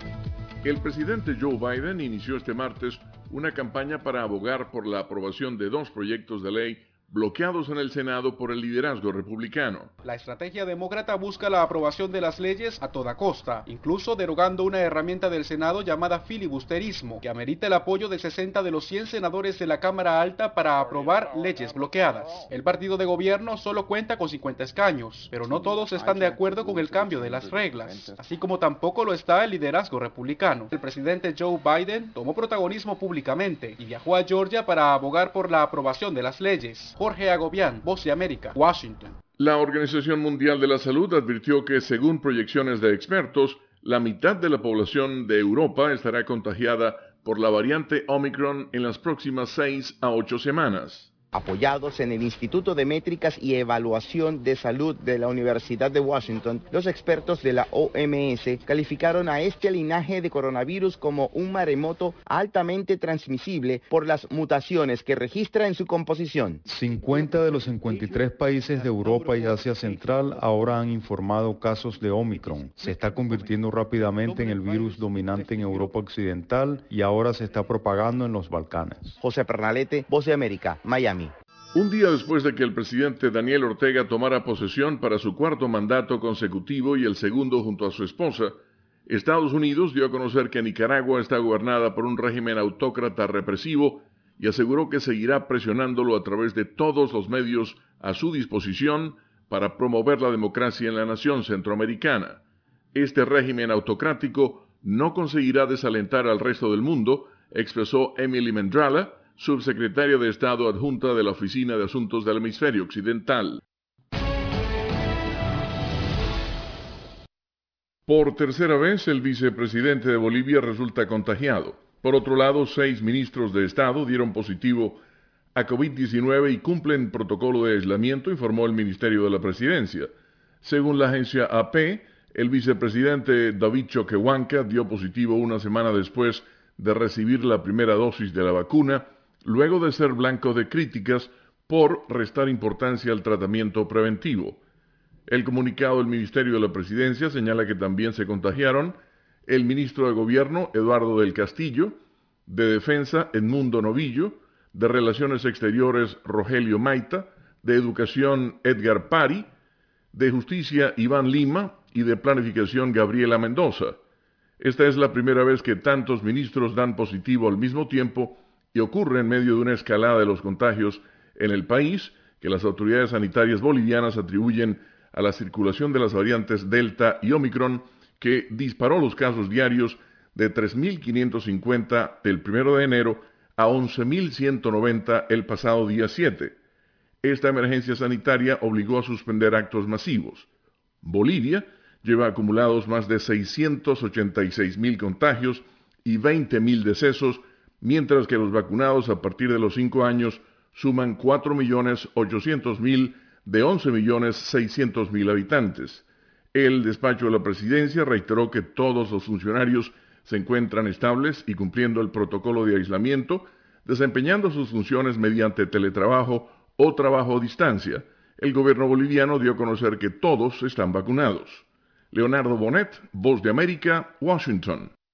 El presidente Joe Biden inició este martes una campaña para abogar por la aprobación de dos proyectos de ley bloqueados en el Senado por el liderazgo republicano. La estrategia demócrata busca la aprobación de las leyes a toda costa, incluso derogando una herramienta del Senado llamada filibusterismo, que amerita el apoyo de 60 de los 100 senadores de la Cámara Alta para aprobar leyes bloqueadas. El partido de gobierno solo cuenta con 50 escaños, pero no todos están de acuerdo con el cambio de las reglas, así como tampoco lo está el liderazgo republicano. El presidente Joe Biden tomó protagonismo públicamente y viajó a Georgia para abogar por la aprobación de las leyes. Jorge Agobián, Voz de América, Washington. La Organización Mundial de la Salud advirtió que, según proyecciones de expertos, la mitad de la población de Europa estará contagiada por la variante Omicron en las próximas seis a ocho semanas. Apoyados en el Instituto de Métricas y Evaluación de Salud de la Universidad de Washington, los expertos de la OMS calificaron a este linaje de coronavirus como un maremoto altamente transmisible por las mutaciones que registra en su composición. 50 de los 53 países de Europa y Asia Central ahora han informado casos de Omicron. Se está convirtiendo rápidamente en el virus dominante en Europa Occidental y ahora se está propagando en los Balcanes. José Pernalete, Voz de América, Miami. Un día después de que el presidente Daniel Ortega tomara posesión para su cuarto mandato consecutivo y el segundo junto a su esposa, Estados Unidos dio a conocer que Nicaragua está gobernada por un régimen autócrata represivo y aseguró que seguirá presionándolo a través de todos los medios a su disposición para promover la democracia en la nación centroamericana. Este régimen autocrático no conseguirá desalentar al resto del mundo, expresó Emily Mendrala, subsecretaria de Estado adjunta de la Oficina de Asuntos del Hemisferio Occidental. Por tercera vez, el vicepresidente de Bolivia resulta contagiado. Por otro lado, seis ministros de Estado dieron positivo a COVID-19 y cumplen protocolo de aislamiento, informó el Ministerio de la Presidencia. Según la agencia AP, el vicepresidente David Choquehuanca dio positivo una semana después de recibir la primera dosis de la vacuna luego de ser blanco de críticas por restar importancia al tratamiento preventivo. El comunicado del Ministerio de la Presidencia señala que también se contagiaron el ministro de Gobierno, Eduardo del Castillo, de Defensa, Edmundo Novillo, de Relaciones Exteriores, Rogelio Maita, de Educación, Edgar Pari, de Justicia, Iván Lima, y de Planificación, Gabriela Mendoza. Esta es la primera vez que tantos ministros dan positivo al mismo tiempo y ocurre en medio de una escalada de los contagios en el país que las autoridades sanitarias bolivianas atribuyen a la circulación de las variantes Delta y Omicron que disparó los casos diarios de 3.550 del 1 de enero a 11.190 el pasado día 7. Esta emergencia sanitaria obligó a suspender actos masivos. Bolivia lleva acumulados más de 686.000 contagios y 20.000 decesos mientras que los vacunados a partir de los 5 años suman 4.800.000 de 11.600.000 habitantes. El despacho de la presidencia reiteró que todos los funcionarios se encuentran estables y cumpliendo el protocolo de aislamiento, desempeñando sus funciones mediante teletrabajo o trabajo a distancia. El gobierno boliviano dio a conocer que todos están vacunados. Leonardo Bonet, Voz de América, Washington.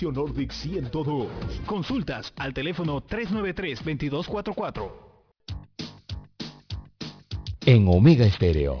Nordic 102. Consultas al teléfono 393-2244. En Omega Estéreo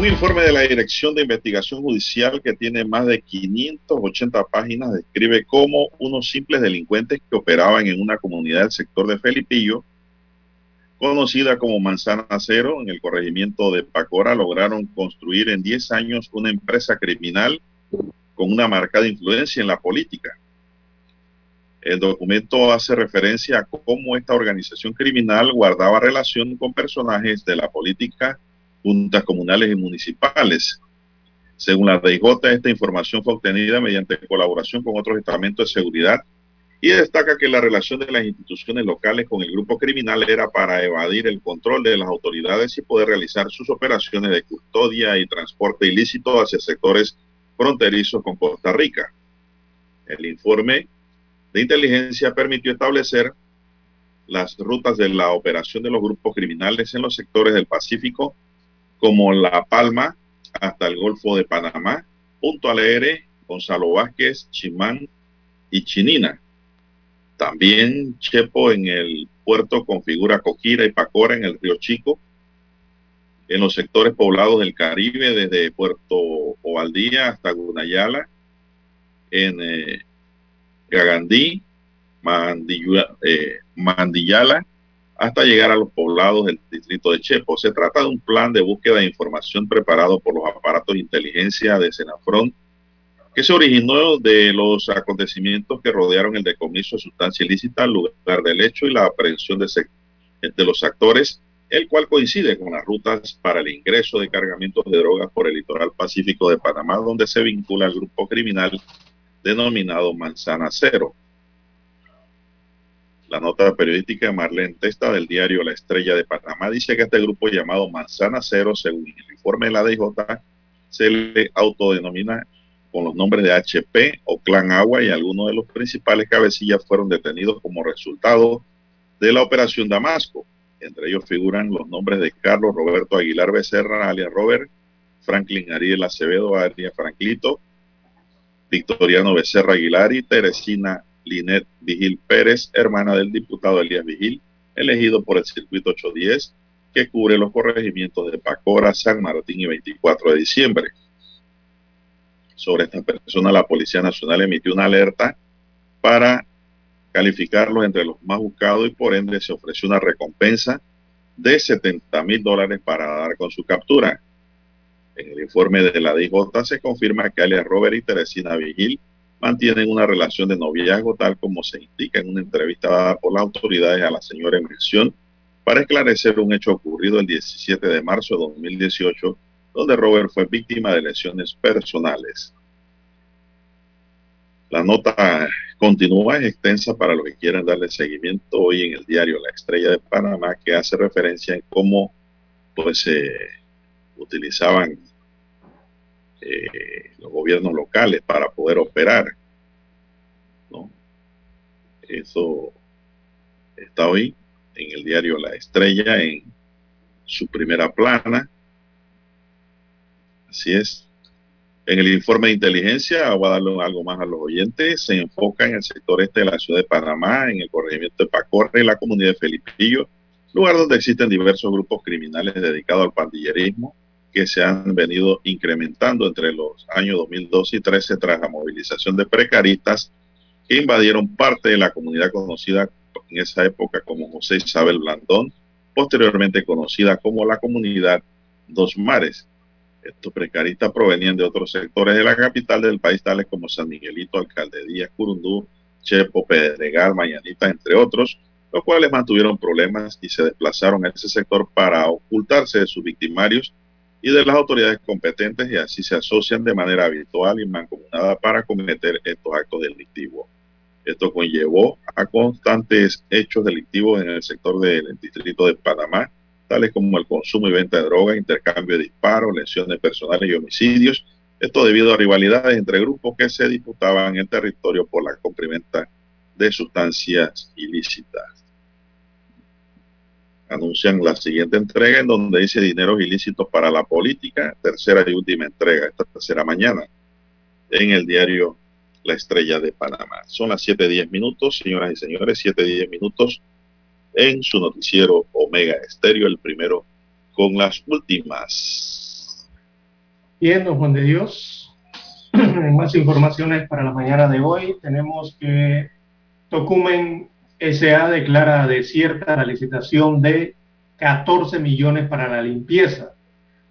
Un informe de la Dirección de Investigación Judicial que tiene más de 580 páginas describe cómo unos simples delincuentes que operaban en una comunidad del sector de Felipillo, conocida como Manzana Cero, en el corregimiento de Pacora, lograron construir en 10 años una empresa criminal con una marcada influencia en la política. El documento hace referencia a cómo esta organización criminal guardaba relación con personajes de la política juntas comunales y municipales. Según la DIJ, esta información fue obtenida mediante colaboración con otros estamentos de seguridad y destaca que la relación de las instituciones locales con el grupo criminal era para evadir el control de las autoridades y poder realizar sus operaciones de custodia y transporte ilícito hacia sectores fronterizos con Costa Rica. El informe de inteligencia permitió establecer las rutas de la operación de los grupos criminales en los sectores del Pacífico, como La Palma hasta el Golfo de Panamá, Punto Alegre, Gonzalo Vázquez, Chimán y Chinina. También Chepo en el puerto configura Coquira y Pacora en el Río Chico. En los sectores poblados del Caribe, desde Puerto Ovaldía hasta Gunayala. En eh, Gagandí, eh, Mandiyala hasta llegar a los poblados del distrito de Chepo. Se trata de un plan de búsqueda de información preparado por los aparatos de inteligencia de Senafrón que se originó de los acontecimientos que rodearon el decomiso de sustancia ilícita al lugar del hecho y la aprehensión de, de los actores, el cual coincide con las rutas para el ingreso de cargamentos de drogas por el litoral pacífico de Panamá, donde se vincula al grupo criminal denominado Manzana Cero. La nota periodística Marlene Testa del diario La Estrella de Panamá dice que este grupo llamado Manzana Cero, según el informe de la DJ, se le autodenomina con los nombres de HP o Clan Agua y algunos de los principales cabecillas fueron detenidos como resultado de la Operación Damasco. Entre ellos figuran los nombres de Carlos Roberto Aguilar Becerra, alias Robert, Franklin Ariel Acevedo, alias Franklito, Victoriano Becerra Aguilar y Teresina Linet Vigil Pérez, hermana del diputado Elías Vigil, elegido por el circuito 810, que cubre los corregimientos de Pacora, San Martín y 24 de diciembre. Sobre esta persona, la Policía Nacional emitió una alerta para calificarlos entre los más buscados y por ende se ofreció una recompensa de 70 mil dólares para dar con su captura. En el informe de la DJ se confirma que alias Robert y Teresina Vigil mantienen una relación de noviazgo tal como se indica en una entrevista dada por las autoridades a la señora en para esclarecer un hecho ocurrido el 17 de marzo de 2018 donde Robert fue víctima de lesiones personales. La nota continúa, es extensa para los que quieran darle seguimiento hoy en el diario La Estrella de Panamá, que hace referencia en cómo pues se utilizaban eh, los gobiernos locales para poder operar. ¿no? Eso está hoy en el diario La Estrella en su primera plana. Así es. En el informe de inteligencia, voy a darle algo más a los oyentes, se enfoca en el sector este de la ciudad de Panamá, en el corregimiento de Pacorre, en la comunidad de Felipillo, lugar donde existen diversos grupos criminales dedicados al pandillerismo que se han venido incrementando entre los años 2012 y 13 tras la movilización de precaristas que invadieron parte de la comunidad conocida en esa época como José Isabel Blandón, posteriormente conocida como la comunidad Dos Mares. Estos precaristas provenían de otros sectores de la capital del país, tales como San Miguelito, Alcaldía, Curundú, Chepo, Pedregal, Mañanita, entre otros, los cuales mantuvieron problemas y se desplazaron a ese sector para ocultarse de sus victimarios y de las autoridades competentes y así se asocian de manera habitual y mancomunada para cometer estos actos delictivos. Esto conllevó a constantes hechos delictivos en el sector del distrito de Panamá, tales como el consumo y venta de droga, intercambio de disparos, lesiones personales y homicidios. Esto debido a rivalidades entre grupos que se disputaban el territorio por la comprimenta de sustancias ilícitas. Anuncian la siguiente entrega en donde dice dineros ilícitos para la política, tercera y última entrega, esta tercera mañana, en el diario La Estrella de Panamá. Son las 7.10 minutos, señoras y señores, 7.10 minutos en su noticiero Omega Estéreo, el primero con las últimas. Bien, don Juan de Dios. Más informaciones para la mañana de hoy. Tenemos que Tocumen SA declara desierta la licitación de 14 millones para la limpieza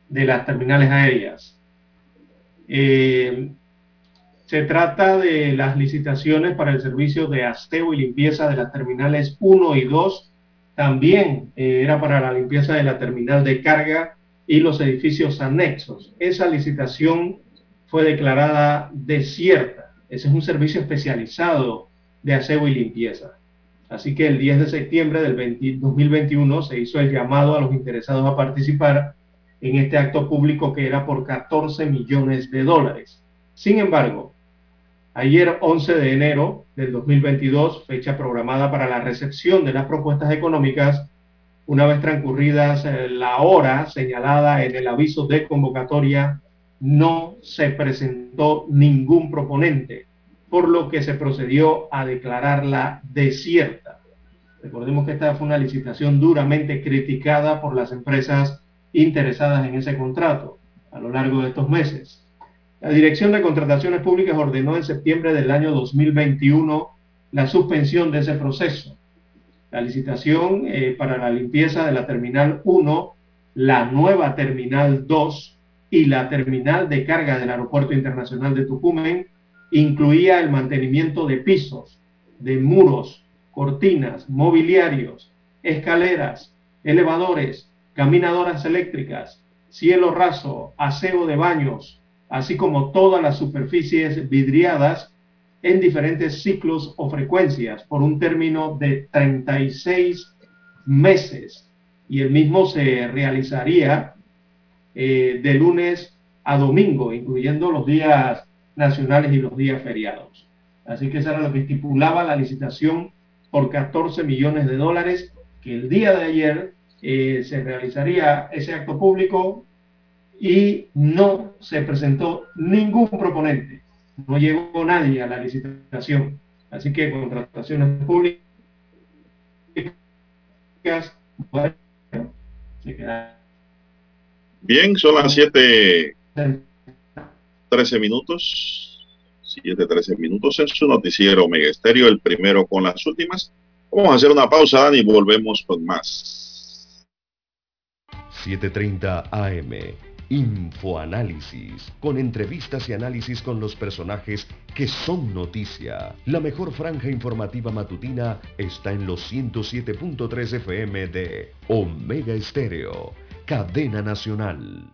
de las terminales aéreas. Eh, se trata de las licitaciones para el servicio de asteo y limpieza de las terminales 1 y 2. También eh, era para la limpieza de la terminal de carga y los edificios anexos. Esa licitación fue declarada desierta. Ese es un servicio especializado de aseo y limpieza. Así que el 10 de septiembre del 20 2021 se hizo el llamado a los interesados a participar en este acto público que era por 14 millones de dólares. Sin embargo, ayer 11 de enero del 2022, fecha programada para la recepción de las propuestas económicas, una vez transcurridas eh, la hora señalada en el aviso de convocatoria, no se presentó ningún proponente por lo que se procedió a declararla desierta. Recordemos que esta fue una licitación duramente criticada por las empresas interesadas en ese contrato a lo largo de estos meses. La Dirección de Contrataciones Públicas ordenó en septiembre del año 2021 la suspensión de ese proceso. La licitación eh, para la limpieza de la Terminal 1, la nueva Terminal 2 y la terminal de carga del Aeropuerto Internacional de Tucumán incluía el mantenimiento de pisos, de muros, cortinas, mobiliarios, escaleras, elevadores, caminadoras eléctricas, cielo raso, aseo de baños, así como todas las superficies vidriadas en diferentes ciclos o frecuencias por un término de 36 meses. Y el mismo se realizaría eh, de lunes a domingo, incluyendo los días nacionales y los días feriados. Así que eso era lo que estipulaba la licitación por 14 millones de dólares, que el día de ayer eh, se realizaría ese acto público y no se presentó ningún proponente. No llegó nadie a la licitación. Así que contrataciones públicas bueno, se Bien, son las 7 13 minutos, 7, 13 minutos en su noticiero Omega Estéreo, el primero con las últimas. Vamos a hacer una pausa, Dani, y volvemos con más. 7.30 AM, Infoanálisis, con entrevistas y análisis con los personajes que son noticia. La mejor franja informativa matutina está en los 107.3 FM de Omega Estéreo, cadena nacional.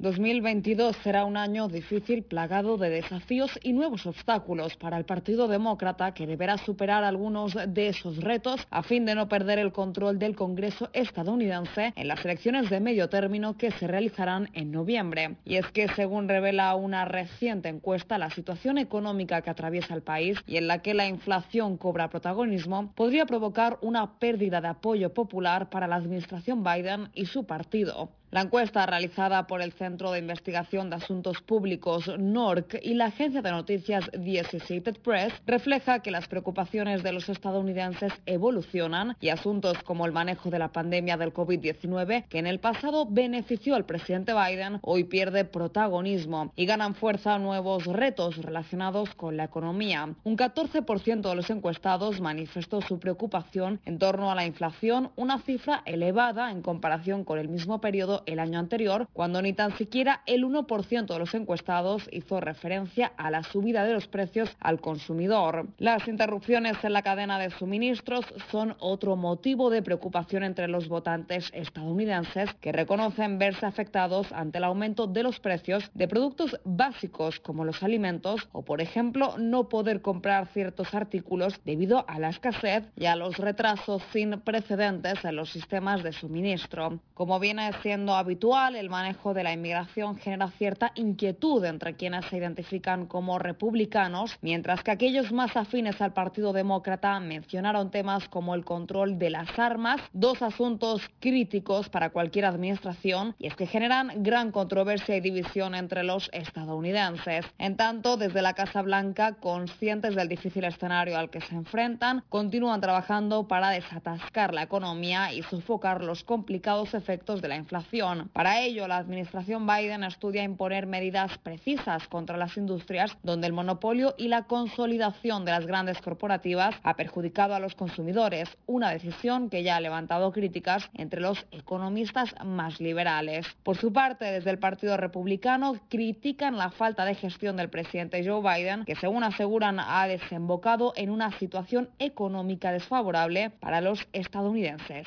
2022 será un año difícil plagado de desafíos y nuevos obstáculos para el Partido Demócrata que deberá superar algunos de esos retos a fin de no perder el control del Congreso estadounidense en las elecciones de medio término que se realizarán en noviembre. Y es que según revela una reciente encuesta, la situación económica que atraviesa el país y en la que la inflación cobra protagonismo podría provocar una pérdida de apoyo popular para la administración Biden y su partido. La encuesta realizada por el Centro de Investigación de Asuntos Públicos NORC y la agencia de noticias The Associated Press refleja que las preocupaciones de los estadounidenses evolucionan y asuntos como el manejo de la pandemia del COVID-19, que en el pasado benefició al presidente Biden, hoy pierde protagonismo y ganan fuerza nuevos retos relacionados con la economía. Un 14% de los encuestados manifestó su preocupación en torno a la inflación, una cifra elevada en comparación con el mismo periodo el año anterior, cuando ni tan siquiera el 1% de los encuestados hizo referencia a la subida de los precios al consumidor. Las interrupciones en la cadena de suministros son otro motivo de preocupación entre los votantes estadounidenses que reconocen verse afectados ante el aumento de los precios de productos básicos como los alimentos o, por ejemplo, no poder comprar ciertos artículos debido a la escasez y a los retrasos sin precedentes en los sistemas de suministro. Como viene siendo habitual, el manejo de la inmigración genera cierta inquietud entre quienes se identifican como republicanos, mientras que aquellos más afines al Partido Demócrata mencionaron temas como el control de las armas, dos asuntos críticos para cualquier administración, y es que generan gran controversia y división entre los estadounidenses. En tanto, desde la Casa Blanca, conscientes del difícil escenario al que se enfrentan, continúan trabajando para desatascar la economía y sofocar los complicados efectos de la inflación. Para ello, la administración Biden estudia imponer medidas precisas contra las industrias donde el monopolio y la consolidación de las grandes corporativas ha perjudicado a los consumidores, una decisión que ya ha levantado críticas entre los economistas más liberales. Por su parte, desde el Partido Republicano critican la falta de gestión del presidente Joe Biden, que según aseguran ha desembocado en una situación económica desfavorable para los estadounidenses.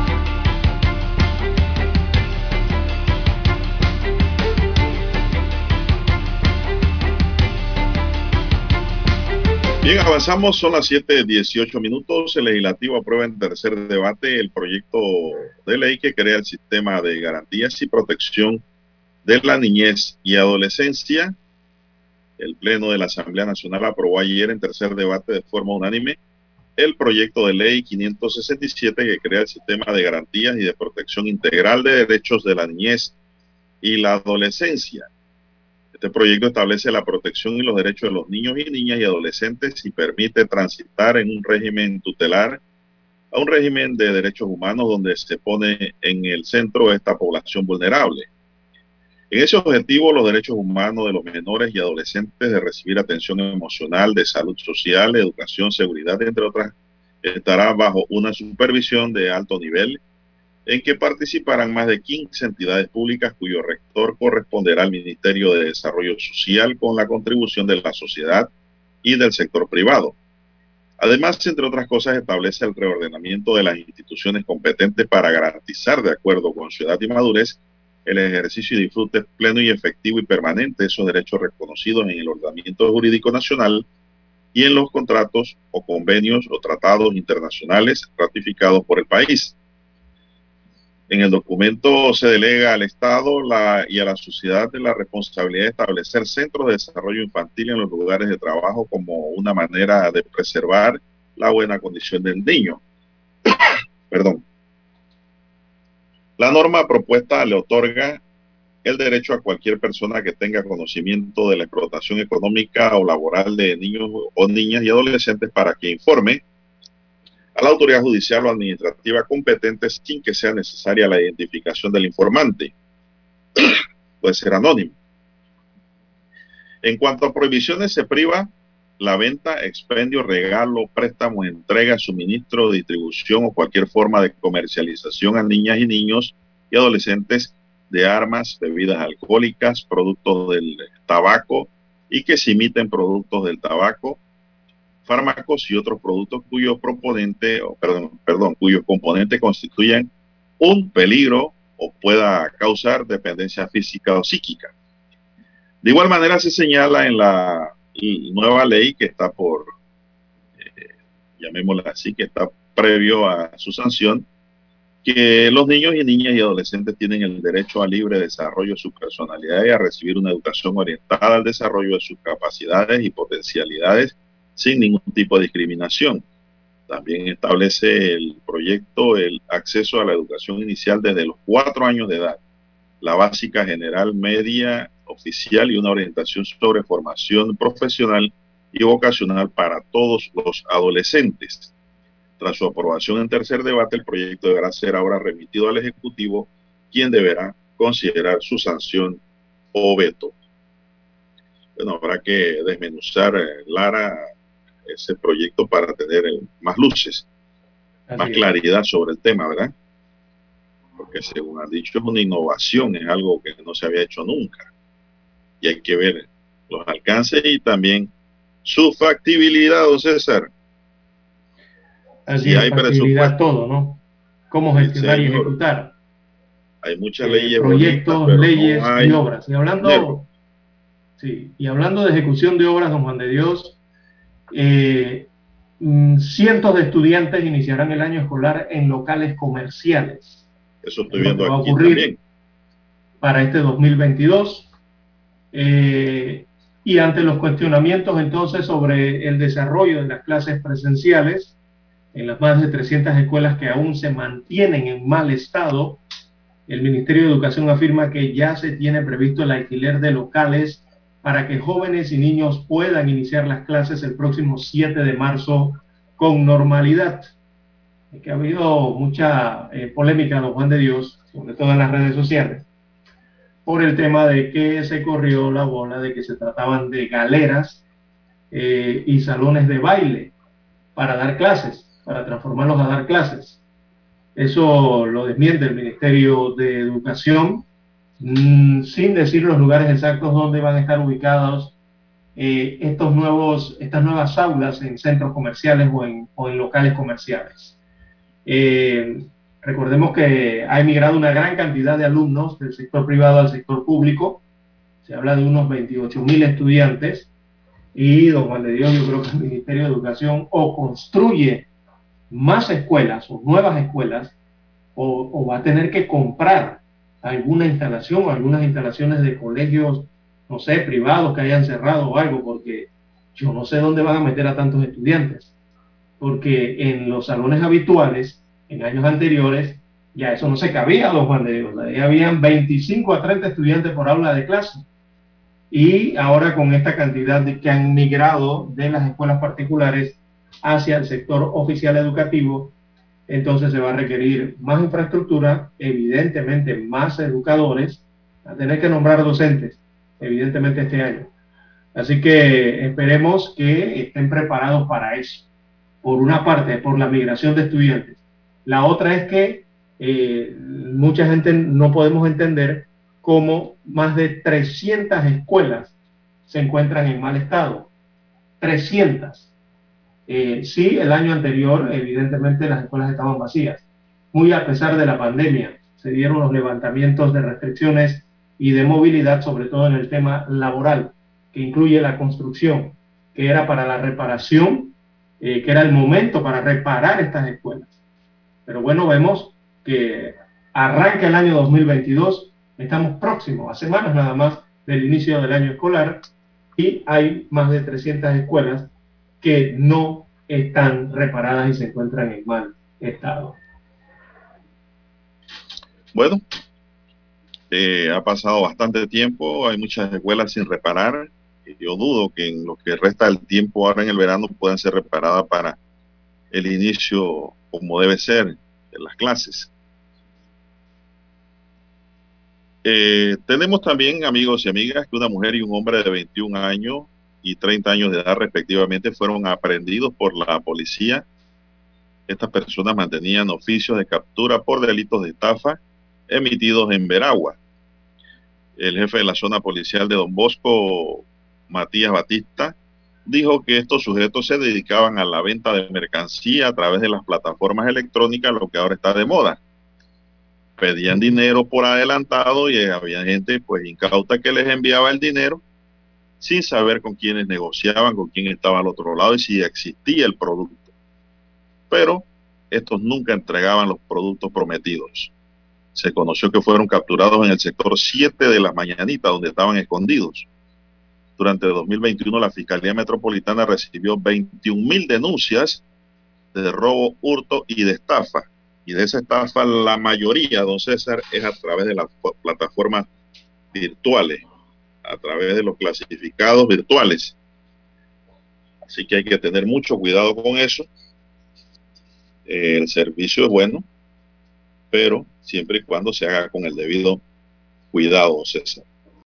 Bien, avanzamos, son las 7.18 minutos. El legislativo aprueba en tercer debate el proyecto de ley que crea el sistema de garantías y protección de la niñez y adolescencia. El Pleno de la Asamblea Nacional aprobó ayer en tercer debate de forma unánime el proyecto de ley 567 que crea el sistema de garantías y de protección integral de derechos de la niñez y la adolescencia. Este proyecto establece la protección y los derechos de los niños y niñas y adolescentes y permite transitar en un régimen tutelar a un régimen de derechos humanos donde se pone en el centro esta población vulnerable. En ese objetivo, los derechos humanos de los menores y adolescentes de recibir atención emocional, de salud social, educación, seguridad, entre otras, estará bajo una supervisión de alto nivel en que participarán más de 15 entidades públicas cuyo rector corresponderá al Ministerio de Desarrollo Social con la contribución de la sociedad y del sector privado. Además, entre otras cosas, establece el reordenamiento de las instituciones competentes para garantizar, de acuerdo con ciudad y madurez, el ejercicio y disfrute pleno y efectivo y permanente de esos derechos reconocidos en el ordenamiento jurídico nacional y en los contratos o convenios o tratados internacionales ratificados por el país. En el documento se delega al Estado y a la sociedad de la responsabilidad de establecer centros de desarrollo infantil en los lugares de trabajo como una manera de preservar la buena condición del niño. Perdón. La norma propuesta le otorga el derecho a cualquier persona que tenga conocimiento de la explotación económica o laboral de niños o niñas y adolescentes para que informe la autoridad judicial o administrativa competente sin que sea necesaria la identificación del informante. Puede ser anónimo. En cuanto a prohibiciones, se priva la venta, expendio, regalo, préstamo, entrega, suministro, distribución o cualquier forma de comercialización a niñas y niños y adolescentes de armas, bebidas alcohólicas, productos del tabaco y que se imiten productos del tabaco, fármacos y otros productos cuyo proponente, o perdón, perdón, cuyos componentes constituyan un peligro o pueda causar dependencia física o psíquica. De igual manera se señala en la nueva ley que está por, eh, llamémosla así, que está previo a su sanción, que los niños y niñas y adolescentes tienen el derecho a libre desarrollo de su personalidad y a recibir una educación orientada al desarrollo de sus capacidades y potencialidades sin ningún tipo de discriminación. También establece el proyecto el acceso a la educación inicial desde los cuatro años de edad, la básica general, media, oficial y una orientación sobre formación profesional y vocacional para todos los adolescentes. Tras su aprobación en tercer debate, el proyecto deberá ser ahora remitido al Ejecutivo, quien deberá considerar su sanción o veto. Bueno, habrá que desmenuzar, eh, Lara, ese proyecto para tener eh, más luces, más claridad sobre el tema, ¿verdad? Porque según han dicho es una innovación, es algo que no se había hecho nunca. Y hay que ver los alcances y también su factibilidad, don César. Así hay facilidad todo, ¿no? Cómo gestionar y ejecutar. Hay muchas eh, leyes. Proyectos, leyes y obras. Y hablando, sí, y hablando de ejecución de obras, don Juan de Dios, eh, mm, cientos de estudiantes iniciarán el año escolar en locales comerciales. Eso estoy viendo va a ocurrir para este 2022. Eh, y ante los cuestionamientos entonces sobre el desarrollo de las clases presenciales, en las más de 300 escuelas que aún se mantienen en mal estado, el Ministerio de Educación afirma que ya se tiene previsto el alquiler de locales para que jóvenes y niños puedan iniciar las clases el próximo 7 de marzo con normalidad. Que ha habido mucha eh, polémica, don Juan de Dios, sobre todo en las redes sociales, por el tema de que se corrió la bola de que se trataban de galeras eh, y salones de baile para dar clases para transformarlos a dar clases. Eso lo desmiente el Ministerio de Educación, mm, sin decir los lugares exactos donde van a estar ubicados eh, estos nuevos, estas nuevas aulas en centros comerciales o en, locales comerciales. Eh, recordemos que ha emigrado una gran cantidad de alumnos del sector privado al sector público. Se habla de unos 28 mil estudiantes. Y, don Juan de Dios, yo creo que el Ministerio de Educación o construye más escuelas o nuevas escuelas o, va a tener que comprar alguna instalación o algunas instalaciones de colegios, no sé, privados que hayan cerrado o algo, porque yo no sé dónde van a meter a tantos estudiantes. Porque en los salones habituales, en años anteriores, ya eso no se cabía, los Juan de Dios. Ahí habían 25 a 30 estudiantes por aula de clase. Y ahora con esta cantidad de, que han migrado de las escuelas particulares hacia el sector oficial educativo, entonces se va a requerir más infraestructura, evidentemente más educadores a tener que nombrar docentes, evidentemente este año. Así que esperemos que estén preparados para eso. Por una parte, por la migración de estudiantes. La otra es que eh, mucha gente no podemos entender cómo más de 300 escuelas se encuentran en mal estado. 300. Eh, sí, el año anterior, evidentemente, las escuelas estaban vacías. Muy a pesar de la pandemia, se dieron los levantamientos de restricciones y de movilidad, sobre todo en el tema laboral, que incluye la construcción, que era para la reparación, eh, que era el momento para reparar estas escuelas. Pero bueno, vemos que arranca el año 2022, estamos próximos, a semanas nada más del inicio del año escolar, y hay más de 300 escuelas que no están reparadas y se encuentran en mal estado. Bueno, eh, ha pasado bastante tiempo, hay muchas escuelas sin reparar. Yo dudo que en lo que resta del tiempo ahora en el verano puedan ser reparadas para el inicio como debe ser de las clases. Eh, tenemos también, amigos y amigas, que una mujer y un hombre de 21 años y 30 años de edad respectivamente fueron aprendidos por la policía. Estas personas mantenían oficios de captura por delitos de estafa emitidos en Veragua. El jefe de la zona policial de Don Bosco, Matías Batista, dijo que estos sujetos se dedicaban a la venta de mercancía a través de las plataformas electrónicas, lo que ahora está de moda. Pedían dinero por adelantado y había gente pues incauta que les enviaba el dinero sin saber con quiénes negociaban, con quién estaba al otro lado y si existía el producto. Pero estos nunca entregaban los productos prometidos. Se conoció que fueron capturados en el sector 7 de la Mañanita, donde estaban escondidos. Durante 2021, la Fiscalía Metropolitana recibió 21 mil denuncias de robo, hurto y de estafa. Y de esa estafa, la mayoría, don César, es a través de las plataformas virtuales, a través de los clasificados virtuales. Así que hay que tener mucho cuidado con eso. El servicio es bueno, pero siempre y cuando se haga con el debido cuidado, César.